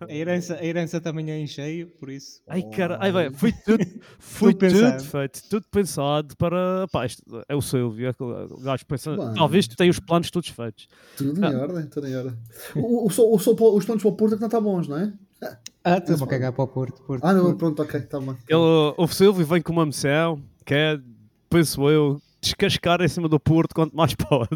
A herança, a herança também é em cheio, por isso. Ai, cara, ai, bem, foi tudo, foi Tudo tudo, feito, tudo pensado para. Pá, isto é o Silvio, é aquele gajo pensa. Talvez tu tenha os planos todos feitos. Tudo em Ah. ordem, tudo em ordem. O, o, o para- os planos para o Porto é que não está bons, não é? Ah, estou-me a cagar para o Porto. Porto. Ah, não, pronto, ok, está bem. Ele, o Silvio vem com uma missão que é, penso eu, descascar em cima do Porto quanto mais pode.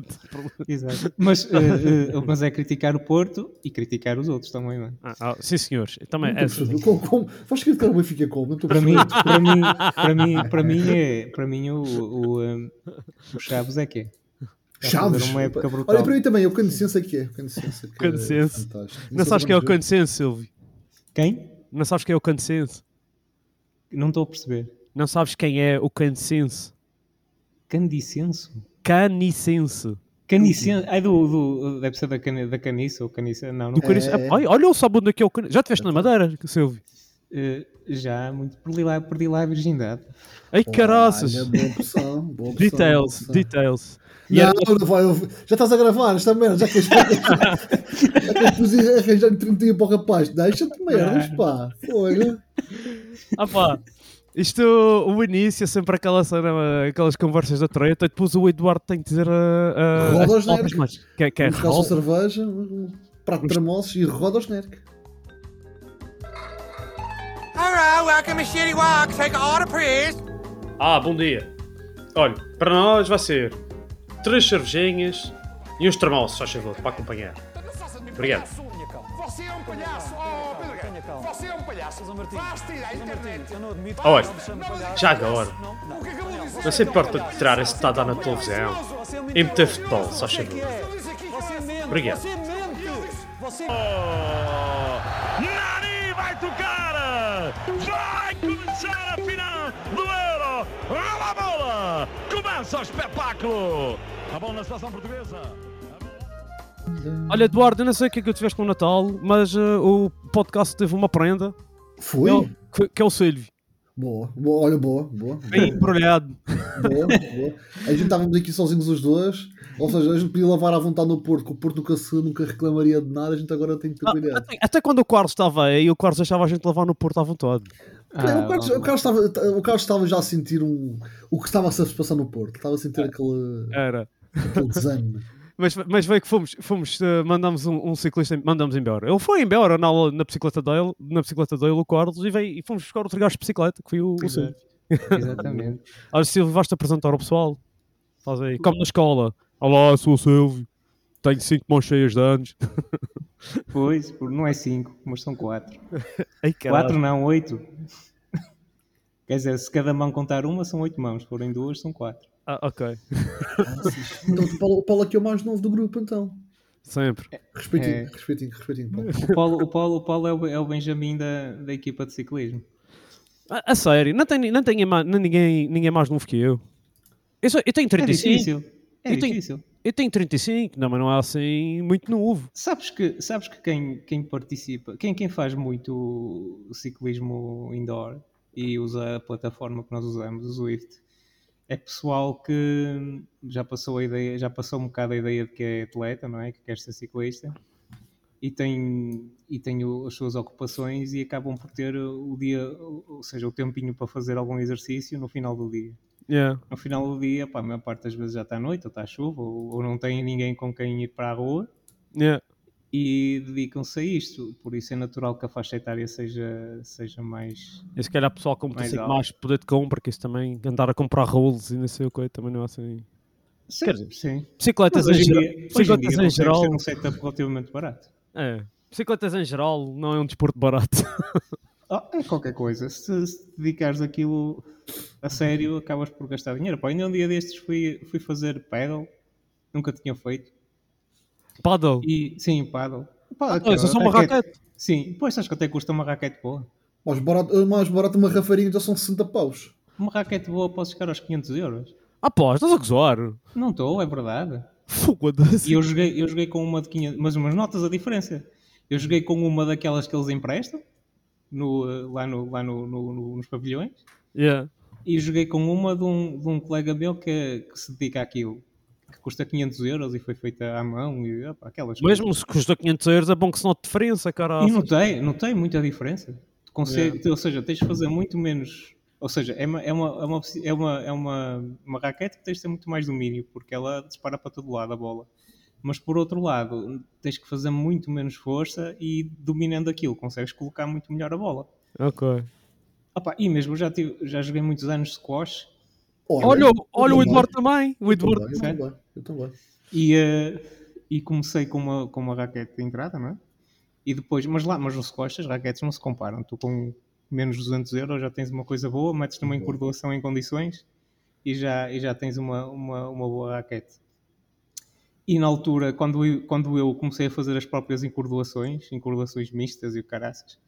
Exato. Mas, eh, eh, mas é criticar o Porto e criticar os outros também, não é? Ah, ah, sim, senhores. Também, Não é. Como, como, vais criticar o Benfica como? Não Para mim, para mim, para mim, para mim, é, para mim o, o, eh, o Chaves é que é. Chaves. Uma época brutal. Olha, para mim também, o Canicense é que é. O é é fantástico. não sabes quem é o consenso, Silvio? Quem? Não sabes quem é o consenso? Não estou a perceber. Não sabes quem é o consenso? Candicenso? Canicense. Canicenso? Ai, do, do, deve ser da, cani, da caniça ou caniça. Não, não. Do canice- É. Ai, olha o é é o canicense. Já estiveste na Madeira, Silvio? Eh, já, muito, perdi lá, perdi lá a virgindade. Ai, caraças. Olha, boa opção, boa opção, Details, boa details. E Não, era- não vai, já estás a gravar esta merda, já queres já queres fazer- arranjar 30 dias para o rapaz, deixa-te merdas, pá, fogo. Ah pá, isto, o início é sempre aquela cena, aquelas conversas da treta, e depois o Eduardo tem que dizer a. a Roda as aos palavras nerds. mais- Que, é- que é Um de cerveja, um prato de tramoços e roda nerds. Alright, welcome to Shitty Walk. Take a order, please. Ah, bom dia. Olha, para nós vai ser três cervejinhas e uns termossos, só favor, para acompanhar. Obrigado. Você é um palhaço, oh, é internet. Olha, já agora, de dizer? não se importa de tirar esse tata na televisão e meter futebol, só favor. Obrigado. Nani vai tocar! Vai começar a final do Euro! Olha a bola! Começa o espetáculo! A bola na seleção portuguesa! Olha, Eduardo, eu não sei o que é que eu tiveste no Natal, mas eh, o podcast teve uma prenda, Foi? que é o- que, que é o Silvio. Boa, boa, olha, boa, boa, Bem embrulhado. boa, boa. A gente estávamos aqui sozinhos os dois, ou seja, a gente podia lavar à vontade no Porto, que o Porto nunca, se, nunca reclamaria de nada, a gente agora tem que ter Ah, cuidado. até, até quando o Carlos estava aí, o Carlos deixava a gente levar no Porto à vontade. Não, Ah, o, Carlos, o, Carlos estava, o Carlos estava já a sentir um, o que estava a se passar no Porto, estava a sentir aquele, Era. aquele desânimo. Mas, mas veio que fomos, fomos eh, mandamos um, um ciclista, mandamos embora. Ele foi embora na, na bicicleta dele, na bicicleta dele, o Carlos, e, veio, e fomos buscar outro gajo de bicicleta, que foi o, o é. Silvio. Exatamente. Olha, Silvio, vais-te apresentar ao pessoal. Faz aí, como na escola. Olá, sou o Silvio. Tenho cinco mãos cheias de anos. Pois, não é 5, mas são 4. Ai, 4 não, 8. Quer dizer, se cada mão contar uma, são 8 mãos. Se forem duas, são 4. Ah, ok. Então o Paulo, o Paulo aqui é o mais novo do grupo, então. Sempre. Respeitinho, É. respeitinho, respeitinho, Paulo. O Paulo, o Paulo, o Paulo é, o, é o Benjamin da, da equipa de ciclismo. A, a sério, não tem, não tem não ninguém, ninguém mais novo que eu. Eu, sou- eu tenho É 35. difícil. É Eu tenho- difícil. Eu tenho 35, não, mas não é assim muito novo. Sabes que, sabes que quem, quem participa, quem, quem faz muito o ciclismo indoor e usa a plataforma que nós usamos, o Zwift, é pessoal que já passou a ideia, já passou um bocado a ideia de que é atleta, não é? Que quer ser ciclista e tem, e tem as suas ocupações e acabam por ter o dia, ou seja, o tempinho para fazer algum exercício no final do dia Yeah. no final do dia, pá, a maior parte das vezes já está à noite, ou está à chuva, ou, ou não tem ninguém com quem ir para a rua Yeah. E dedicam-se a isto. Por isso é natural que a faixa etária seja, seja mais. E se calhar pessoal com Mais alto. mais poder de compra, que isso também, andar a comprar rolos e não sei o que, também não é assim. Sim, Quer dizer, sim. Bicicletas em geral. dia, Bicicletas em geral. ter um setup relativamente barato. É. Bicicletas em geral não é um desporto barato. Ah, é qualquer coisa. Se, se dedicares aquilo a sério, acabas por gastar dinheiro. Pá, ainda um dia destes fui, fui fazer paddle, nunca tinha feito. Paddle. E, sim, paddle. Pá, Ah, isso é só uma raquete. Sim, pois sabes quanto é que custa uma raquete boa? Mais barato, mais barato uma rafarinha já são 60 paus. Uma raquete boa pode chegar aos 500 euros. Ah, pá, estás a gozar? Não estou, é verdade. Foda-se. E eu joguei, eu joguei com uma de 500, mas umas notas a diferença. Eu joguei com uma daquelas que eles emprestam, no, eh, lá, no, lá no, no- no- nos pavilhões, Yeah. e joguei com uma de um, de um colega meu que, que se dedica àquilo, que custa 500 euros e foi feita à mão, e opa, aquelas coisas. Mesmo se custa 500 euros, é bom que se note diferença, cara. E não tem, não tem muita diferença. Consegue, Ou seja, tens de fazer muito menos. Ou seja, é uma, é uma, é uma, é uma, é uma, uma raquete que tens de ter muito mais domínio, porque ela dispara para todo lado a bola. Mas por outro lado, tens que fazer muito menos força e dominando aquilo, consegues colocar muito melhor a bola. Ok. Opa, e mesmo já, tive, já joguei muitos anos de squash Olha, eu olha o também. Eduardo também. O Eu Eduardo. também, eu também, eu também. e, eh, e comecei com uma, com uma raquete de entrada, não é? E depois, mas lá, mas no squash as raquetes não se comparam. Tu com menos de 200 euros já tens uma coisa boa, metes numa encordoação em condições e já, e já tens uma, uma, uma boa raquete. E na altura, quando eu, quando eu comecei a fazer as próprias encordoações, encordoações mistas e o caraças,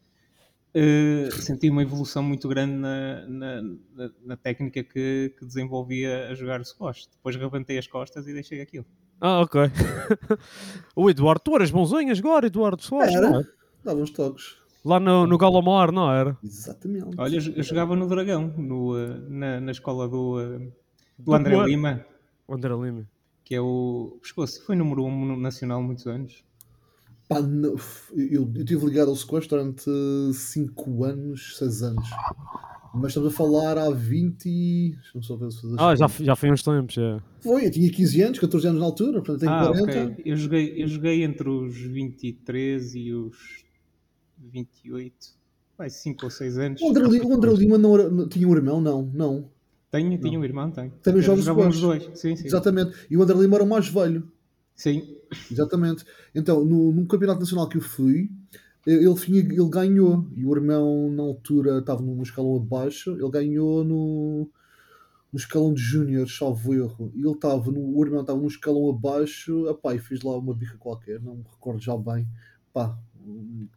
eh, senti uma evolução muito grande na, na, na- na técnica que, que desenvolvia a jogar o squash. Depois rebentei as costas e deixei aquilo. Ah, ok. o Eduardo, tu eras bonzinho a jogar, Eduardo Soares, Era. não é? Dava uns toques. Lá no, no Galomar, não era? Exatamente. Olha, eu jogava no Dragão, no, eh, na, na escola do, eh, do Do André Lima, O André Lima. que é o. Pescoço, foi número 1 um no nacional muitos anos. Pá, não- eu, eu tive ligado ao squash durante 5 anos, 6 anos. Mas estamos a falar há 20. e- Deixa-me só ver se fazer Ah, já, já foi uns tempos, é. Foi, eu tinha 15 anos, 14 anos na altura, portanto tenho ah, 40. ok. Eu joguei, eu joguei entre os 23 e os 28. Vai, 5 ou 6 anos. O André, o André Lima não era- não- tinha um irmão? Não, não. Tenho, tinha um irmão, tenho. Também jogava os squash. dois. Sim, sim. Exatamente. E o André Lima era o mais velho. Sim. Exatamente. Então, no, no campeonato nacional que eu fui, ele, tinha, ele ganhou. E o irmão, na altura, estava num escalão abaixo. Ele ganhou no, no escalão de júnior, salvo erro. E ele estava, no, o irmão estava num escalão abaixo. Epá, e fiz lá uma bica qualquer, não me recordo já bem. Pá,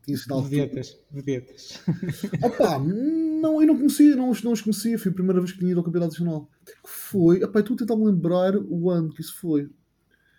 tinha sinal de Vedetas. Vedetas. Opa, não, eu não conhecia, não, os- não os conhecia. Foi a primeira vez que tinha ido ao Campeonato Nacional. Que foi? Epá, estou a tentar me lembrar o ano que isso foi.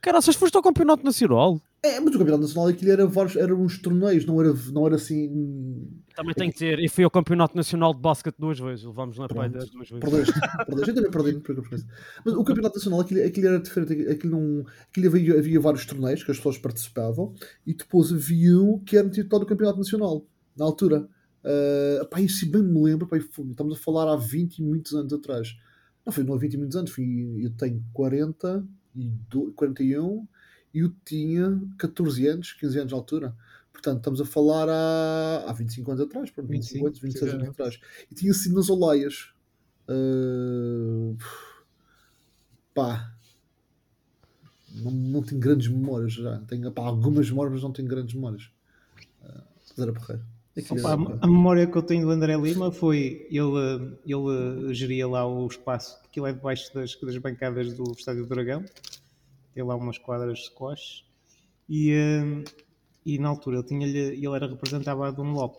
Caraças, foste ao Campeonato Nacional? É, mas o Campeonato Nacional aquilo era vários, eram uns torneios, não era, não era assim. Também tem que ter. E fui ao Campeonato Nacional de Basquete duas vezes. Levámos na Pronto. pai duas vezes. Perdeste, perdeste. Eu também perdi, preferência. Mas o Campeonato Nacional aquilo, aquilo era diferente. Aquilo, não, aquilo havia, havia vários torneios que as pessoas participavam e depois havia um que era titular do Campeonato Nacional, na altura. Uh, pá, isso bem me lembro, pá, estamos a falar há 20 e muitos anos atrás. Não foi não há 20 e muitos anos, fui, eu tenho 40 e do- 41 e eu tinha 14 anos, 15 anos na altura. Portanto, estamos a falar há, há 25 anos atrás, pronto, 25 anos, 26 anos atrás. E tinha sido nas Olaias. Uh, pá. Não, não tenho grandes memórias já. Tenho pá, algumas memórias, mas não tenho grandes memórias. Uh, era porreiro. Opa, era- a memória que eu tenho do André Lima foi ele, ele geria lá o espaço, aquilo é debaixo das, das bancadas do Estádio do Dragão, tem lá umas quadras de squash e, eh, e na altura ele, tinha ele era representava de um LOP,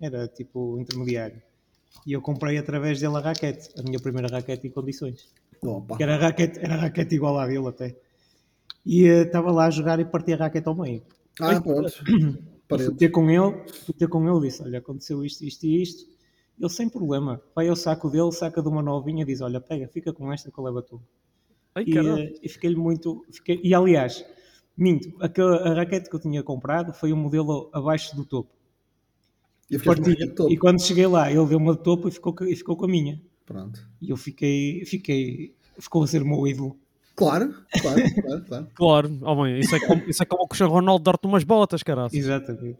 era tipo intermediário. E eu comprei através dele a raquete, a minha primeira raquete em condições. Pá. Que era a raquete, era a raquete igual à dele até. E eh, estava lá a jogar e partia a raquete ao meio. Ah, pronto. E fui Parede. ter com ele, fui ter com ele disse, olha, aconteceu isto, isto e isto. Ele sem problema, vai ao saco dele, saca de uma novinha e diz, olha, pega, fica com esta que eu levo a tu. Ai, E, eh, e fiquei-lhe muito... Fiquei, e aliás, minto, aquela, a raquete que eu tinha comprado foi um modelo abaixo do topo. E eu fiz uma Parti- raquete top. e quando cheguei lá, ele deu uma de topo e ficou, co- e ficou com a minha. Pronto. E eu fiquei, fiquei, ficou a ser o meu ídolo. Claro, claro, claro, claro. Claro, homem, isso é como, isso é como o Cristiano Ronaldo dar-te umas botas, caralho. Exatamente.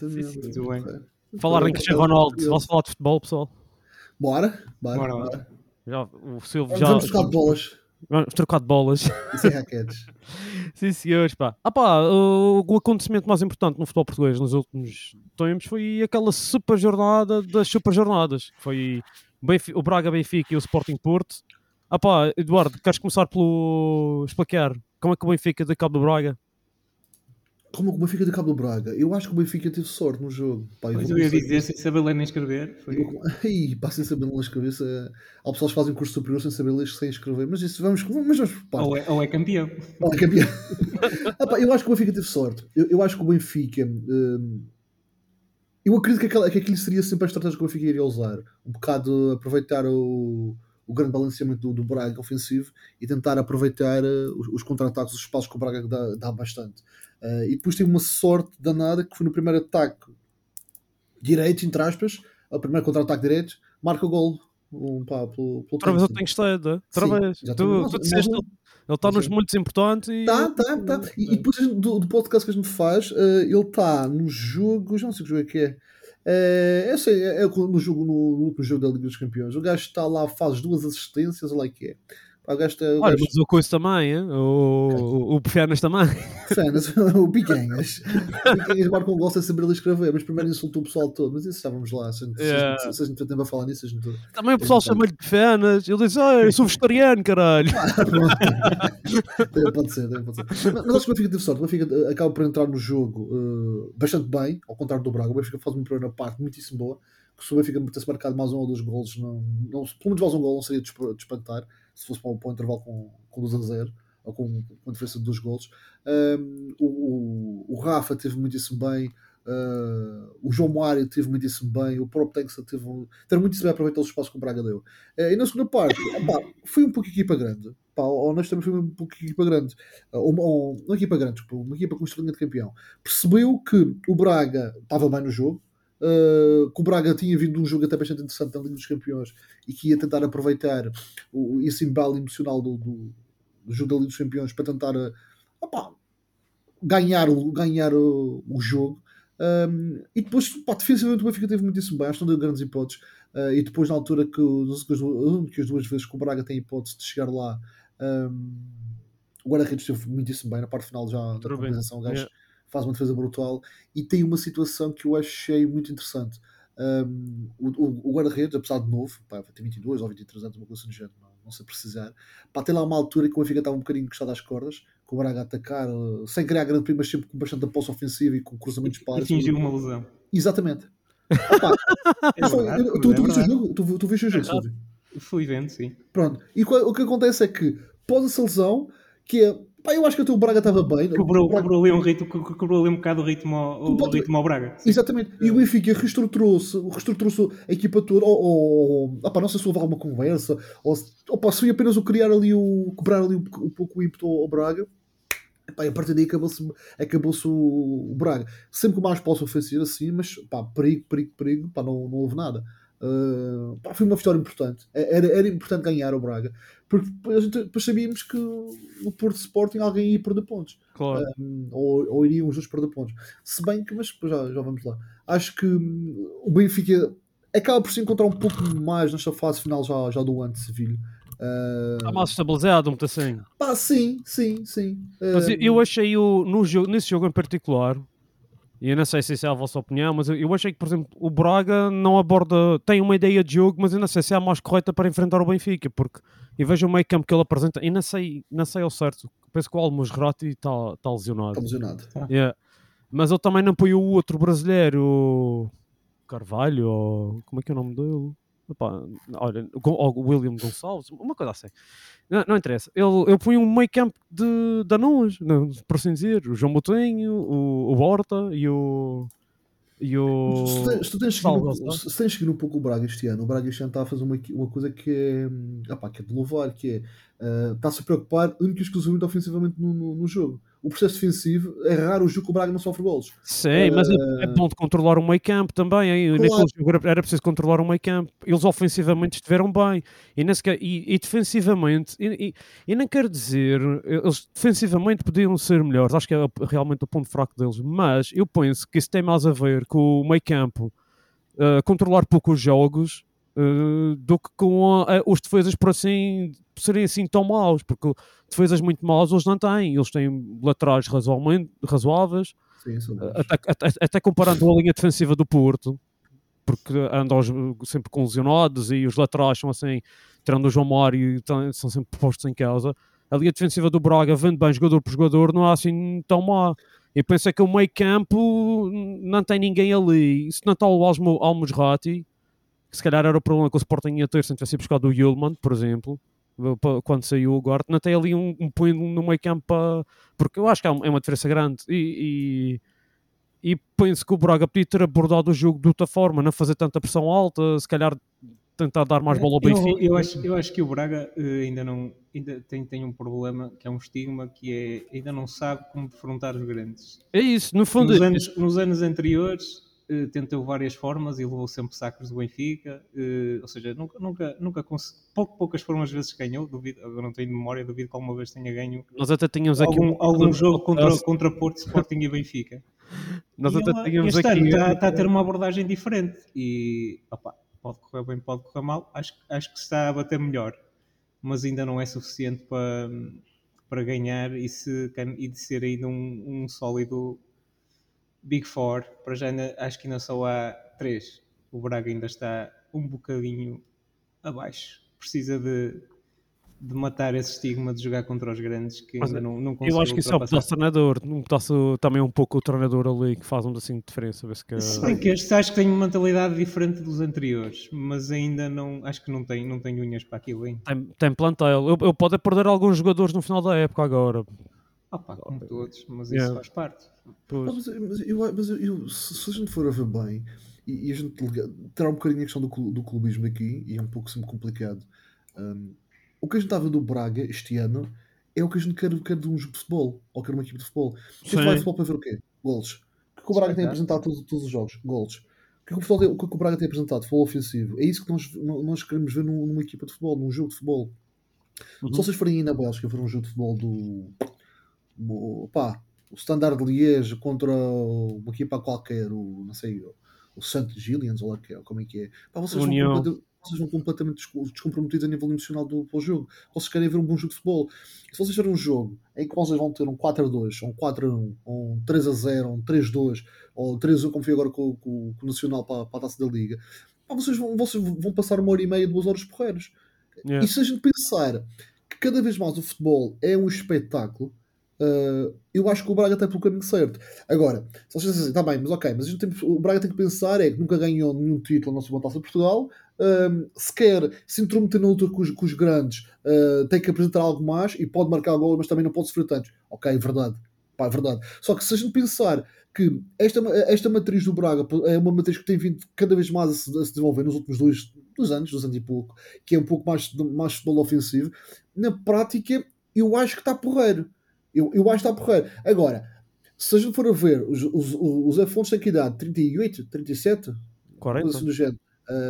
Exatamente. muito bem. Falar em Cristiano Ronaldo, vamos falar de futebol, pessoal. Bora, bora, Bora bora. Já, o Silvio já. vamos trocar de bolas. Vamos trocar de bolas. Isso é raquetes. Sim, senhores, pá. Ah, pá, o, o acontecimento mais importante no futebol português nos últimos tempos foi aquela super jornada das super jornadas. que Foi o Braga Benfica e o Sporting Porto. Ah, pá, Eduardo, queres começar pelo explicar como é que o Benfica deu cabo do Braga? Como o Benfica de Cabo do Braga? Eu acho que o Benfica teve sorte no jogo. Pá, eu eu ia dizer, sem saber ler nem escrever. Foi... Ai, pá, sem saber nas cabeça. Há pessoas que fazem curso superior sem saber ler, sem escrever. Mas isso vamos, mas vamos partes. Ou, é, ou é campeão. Olha, campeão. Ah, pá, eu acho que o Benfica teve sorte. Eu, eu acho que o Benfica. hum, eu acredito que, aquela, que aquilo seria sempre a estratégia que o Benfica iria usar. Um bocado aproveitar o, o grande balanceamento do, do Braga ofensivo e tentar aproveitar eh, os, os contra-ataques, os espaços que o Braga dá, dá bastante. Eh, e depois teve uma sorte danada que foi no primeiro ataque direito, entre aspas, o primeiro contra-ataque direito, marca o gol. Um, pá, pelo, pelo Outra vez eu tenho estado, outra Sim, vez. Tu, tu disseste, ele está nos muitos importantes e. Tá, tá, tá. E, e depois a gente- do, do podcast que a gente faz, eh, ele está no jogo, já não sei que jogo é que é. Eh, eu sei, é, é no, jogo, no último jogo da Liga dos Campeões. O gajo está lá, faz duas assistências, olha lá que é. Pá, está. O Olha, gajo, mas o Coiso também, hein? o, o, o Pefianas também. Fanas, o Picanhas. O Picanhas marca um gol sem saber escrever, mas primeiro insultou o pessoal todo. Mas isso já vamos lá. Se gente, se a gente, se a gente tem tempo a falar nisso, a gente. Também o pessoal chama-lhe Pefianas. Ele diz, ah, eu sou vegetariano, caralho. Também pode ser, pode ser. Mas, mas acho que o Benfica teve sorte. O Benfica eh, acaba por entrar no jogo eh, bastante bem, ao contrário do Braga. O Benfica faz uma primeira parte muitíssimo boa. Que se o Benfica tivesse marcado mais um ou dois golos, não, não, pelo menos mais um gol não seria de espantar se fosse para, o- para o intervalo com, com 2 a 0 ou com, com a diferença de dois golos. Um, o, o, o Rafa teve muitíssimo bem. uh, o João Mário teve muitíssimo bem, o próprio Texas teve, teve muitíssimo bem a aproveitar os espaços que o Braga deu. Eh, e na segunda parte, opá, foi um pouco equipa grande. Pá, honestamente, foi um pouco equipa grande. Uh, uma, uma, equipa grande, uma equipa com estrelinha de campeão. Percebeu que o Braga estava bem no jogo, uh, que o Braga tinha vindo de um jogo até bastante interessante na Liga dos Campeões e que ia tentar aproveitar o, esse embalo emocional do, do, do jogo da Liga dos Campeões para tentar uh, opá, ganhar, o, ganhar o, o jogo. Um, e depois, pá, defensivamente o Benfica teve muitíssimo bem, acho que não deu grandes hipóteses. Uh, e depois, na altura que, que as duas- vezes que o Braga tem hipótese de chegar lá, um, o guarda-redes esteve muitíssimo bem na parte final já da Tudo compensação. O gajo Yeah. Faz uma defesa brutal e tem uma situação que eu achei muito interessante. Um, o, o, guarda-redes, apesar de novo, pá, tem 22 ou 23 anos, uma coisa do género, não, não sei precisar, pá, tem lá uma altura que o Benfica estava um bocadinho encostado às cordas, com o Braga a atacar, uh, sem criar grande prima, mas sempre com bastante posse ofensiva e com cruzamentos E para fingiu uma lesão. Exatamente. Opa, É verdade, tu, tu, é viste o jogo? Tu, tu viste o jogo, Silvio? Fui vendo, sim. Pronto. E o que acontece é que, pós essa lesão, que é, pá, eu acho que até o Braga estava bem. Quebrou, O Braga- ali um ritmo, que- quebrou ali um bocado o ritmo ao, o ritmo ao Braga. Sim. Exatamente. E o Benfica reestruturou-se, reestruturou-se a equipa toda, ou, ou opá, não sei se houve alguma conversa, ou opa, se foi apenas o criar ali o. quebrar ali um, um pouco o ímpeto ao, ao Braga. Epá, e a partir daí acabou-se acabou o, Braga. Sempre com mais posse ofensiva, assim, mas pá, perigo, perigo, perigo, pá, não, não houve nada. Uh, pá, foi uma vitória importante. Era, era importante ganhar o Braga, porque depois, sabíamos que no Porto Sporting alguém ia perder pontos Claro. um, ou, ou iriam os dois perder pontos. Se bem que, mas já, já vamos lá. Acho que hum, o Benfica acaba por se encontrar um pouco mais nesta fase final já, já do ano de Sevilha. Uh, Está mais estabilizado, muito assim. pá, sim, sim, sim. Mas eu, Uh, eu achei o, no jogo, nesse jogo em particular, e eu não sei se isso é a vossa opinião, mas eu, eu achei que, por exemplo, o Braga não aborda, tem uma ideia de jogo, mas eu não sei se é a mais correta para enfrentar o Benfica, porque eu vejo o meio campo que ele apresenta e não sei, não sei ao certo. Penso que o Almos Rati está tá lesionado. Está lesionado. Yeah. Mas ele também não põe o outro brasileiro, o Carvalho, ou como é que é o nome dele? Epá, olha, ou William Gonçalves, uma coisa assim. Não, não interessa. Ele, eu ponho um meio campo de não, por assim dizer. O João Moutinho, o, o Horta e o. E o. Se, tu- se tens Salve, seguido, se, tens seguido um pouco o Braga este ano, o Braga este ano está a fazer uma, uma coisa que é, hum, epá, que é de louvar, que é uh, está-se a preocupar única e exclusivamente ofensivamente no, no, no jogo. O processo defensivo é raro o jogo que o Braga não sofre golos. Sim, mas é, é bom de controlar o meio campo também. Hein? Claro. Naquele era- preciso controlar o meio campo. Eles ofensivamente estiveram bem e, sequer- e- e defensivamente, e, e, e nem quero dizer, eles defensivamente podiam ser melhores. Acho que é realmente o ponto fraco deles. Mas eu penso que isso tem mais a ver com o meio campo uh, controlar pouco os jogos. Uh, do que com a- os defesas por assim serem assim tão maus, porque defesas muito maus eles não têm, eles têm laterais razoavelmente, razoáveis, Sim, até, até, até comparando a linha defensiva do Porto, porque andam sempre com lesionados e os laterais são assim, tirando o João Mário, são sempre postos em causa. A linha defensiva do Braga vende bem jogador por jogador, não é assim tão má. E penso que o meio campo não tem ninguém ali. Se não está o Almo, Almusrati, que se calhar era o problema que o Sporting ia ter se não tivesse buscado o Yulman, por exemplo, quando saiu agora, não tem ali um, um punho no meio campo para- porque eu acho que é uma, é diferença grande e, e, e penso que o Braga podia ter abordado o jogo de outra forma, não fazer tanta pressão alta, se calhar tentar dar mais bola ao Eu, Benfica. eu acho, eu acho que o Braga eh, ainda não ainda tem, tem um problema que é um estigma que é ainda não sabe como defrontar os grandes. É isso, no fundo, Nos anos, nos anos anteriores eh, tentou várias formas e levou sempre sacos do Benfica, eh, ou seja, nunca, nunca, nunca pouco, poucas foram as vezes que ganhou, duvido, agora não tenho memória, duvido que alguma vez tenha ganho nós até tínhamos aqui algum, um- algum jogo contra, contra Porto, Sporting e Benfica. Nós E até ela, tínhamos este aqui está, está a ter uma abordagem diferente e opa, pode correr bem, pode correr mal. Acho, acho que está a bater melhor, mas ainda não é suficiente para, para ganhar e, se, e de ser ainda um, um sólido Big Four. Para já acho que ainda só há três. O Braga ainda está um bocadinho abaixo. Precisa de, de matar esse estigma de jogar contra os grandes que Mas ainda não, não consegue Eu acho que isso é o pedaço treinador, um pedaço, também um pouco o treinador ali que faz um assim de diferença. Vê-se que... Se bem que este acho que tem uma mentalidade diferente dos anteriores, mas ainda não, acho que não tem, não tem unhas para aquilo ainda. Tem, tem plantel. Eu, eu pode perder alguns jogadores no final da época agora. Opa, como todos, mas isso Yeah. faz parte. Pois. Ah, mas, mas eu, mas eu- se, se a gente for a ver bem e, e a gente liga- tirar um bocadinho a questão do, do clubismo aqui, e é um pouco sempre complicado, hum, o que a gente está a ver do Braga este ano é o que a gente quer, quer de um jogo de futebol, ou quer uma equipe de futebol. Sim. fala de futebol para ver o quê? Golos. O que o Braga tem apresentado todos, todos os jogos? Golos. O que, é o, tem- o que o Braga tem apresentado? Futebol ofensivo. É isso que nós, nós queremos ver num- numa equipa de futebol, num jogo de futebol. Uhum. Se vocês forem aí na Bélgica ver um jogo de futebol do. Do pá, o Standard de Liège contra uma equipa qualquer, o, não sei, o, o St. Gillians, ou lá que é, como é que é. Pá, vocês, vão União. completa- vocês vão completamente desco- descomprometidos a nível emocional do, do jogo. Vocês querem ver um bom jogo de futebol. Se vocês verem um jogo em que vocês vão ter um 4-2, ou um 4-1, ou um 3-0, ou um 3-2, ou 3-1, como foi agora com, com- com o Nacional para, para a taça da Liga, pá, vocês, vão, vocês vão passar uma hora e meia, duas horas porreiros. Yeah. E se a gente pensar que cada vez mais o futebol é um espetáculo, uh, eu acho que o Braga está pelo caminho certo. Agora, se vocês dizem assim, tá bem, mas ok, mas tem- o Braga tem que pensar é que nunca ganhou nenhum título na sua taça de Portugal, um, se quer se intrometer na luta com os, com os grandes, uh, tem que apresentar algo mais e pode marcar gol, mas também não pode sofrer tantos. Ok, é verdade. Pá, é verdade. Só que se a gente pensar que esta, esta matriz do Braga é uma matriz que tem vindo cada vez mais a se, a se desenvolver nos últimos dois, dois anos, dois anos e pouco, que é um pouco mais, mais futebol ofensivo, na prática eu acho que está porreiro. Eu, eu acho que está porreiro. Agora, se a gente for a ver, os, os, os Afonso têm que idade? 38, 37? 40? Coisa assim do género.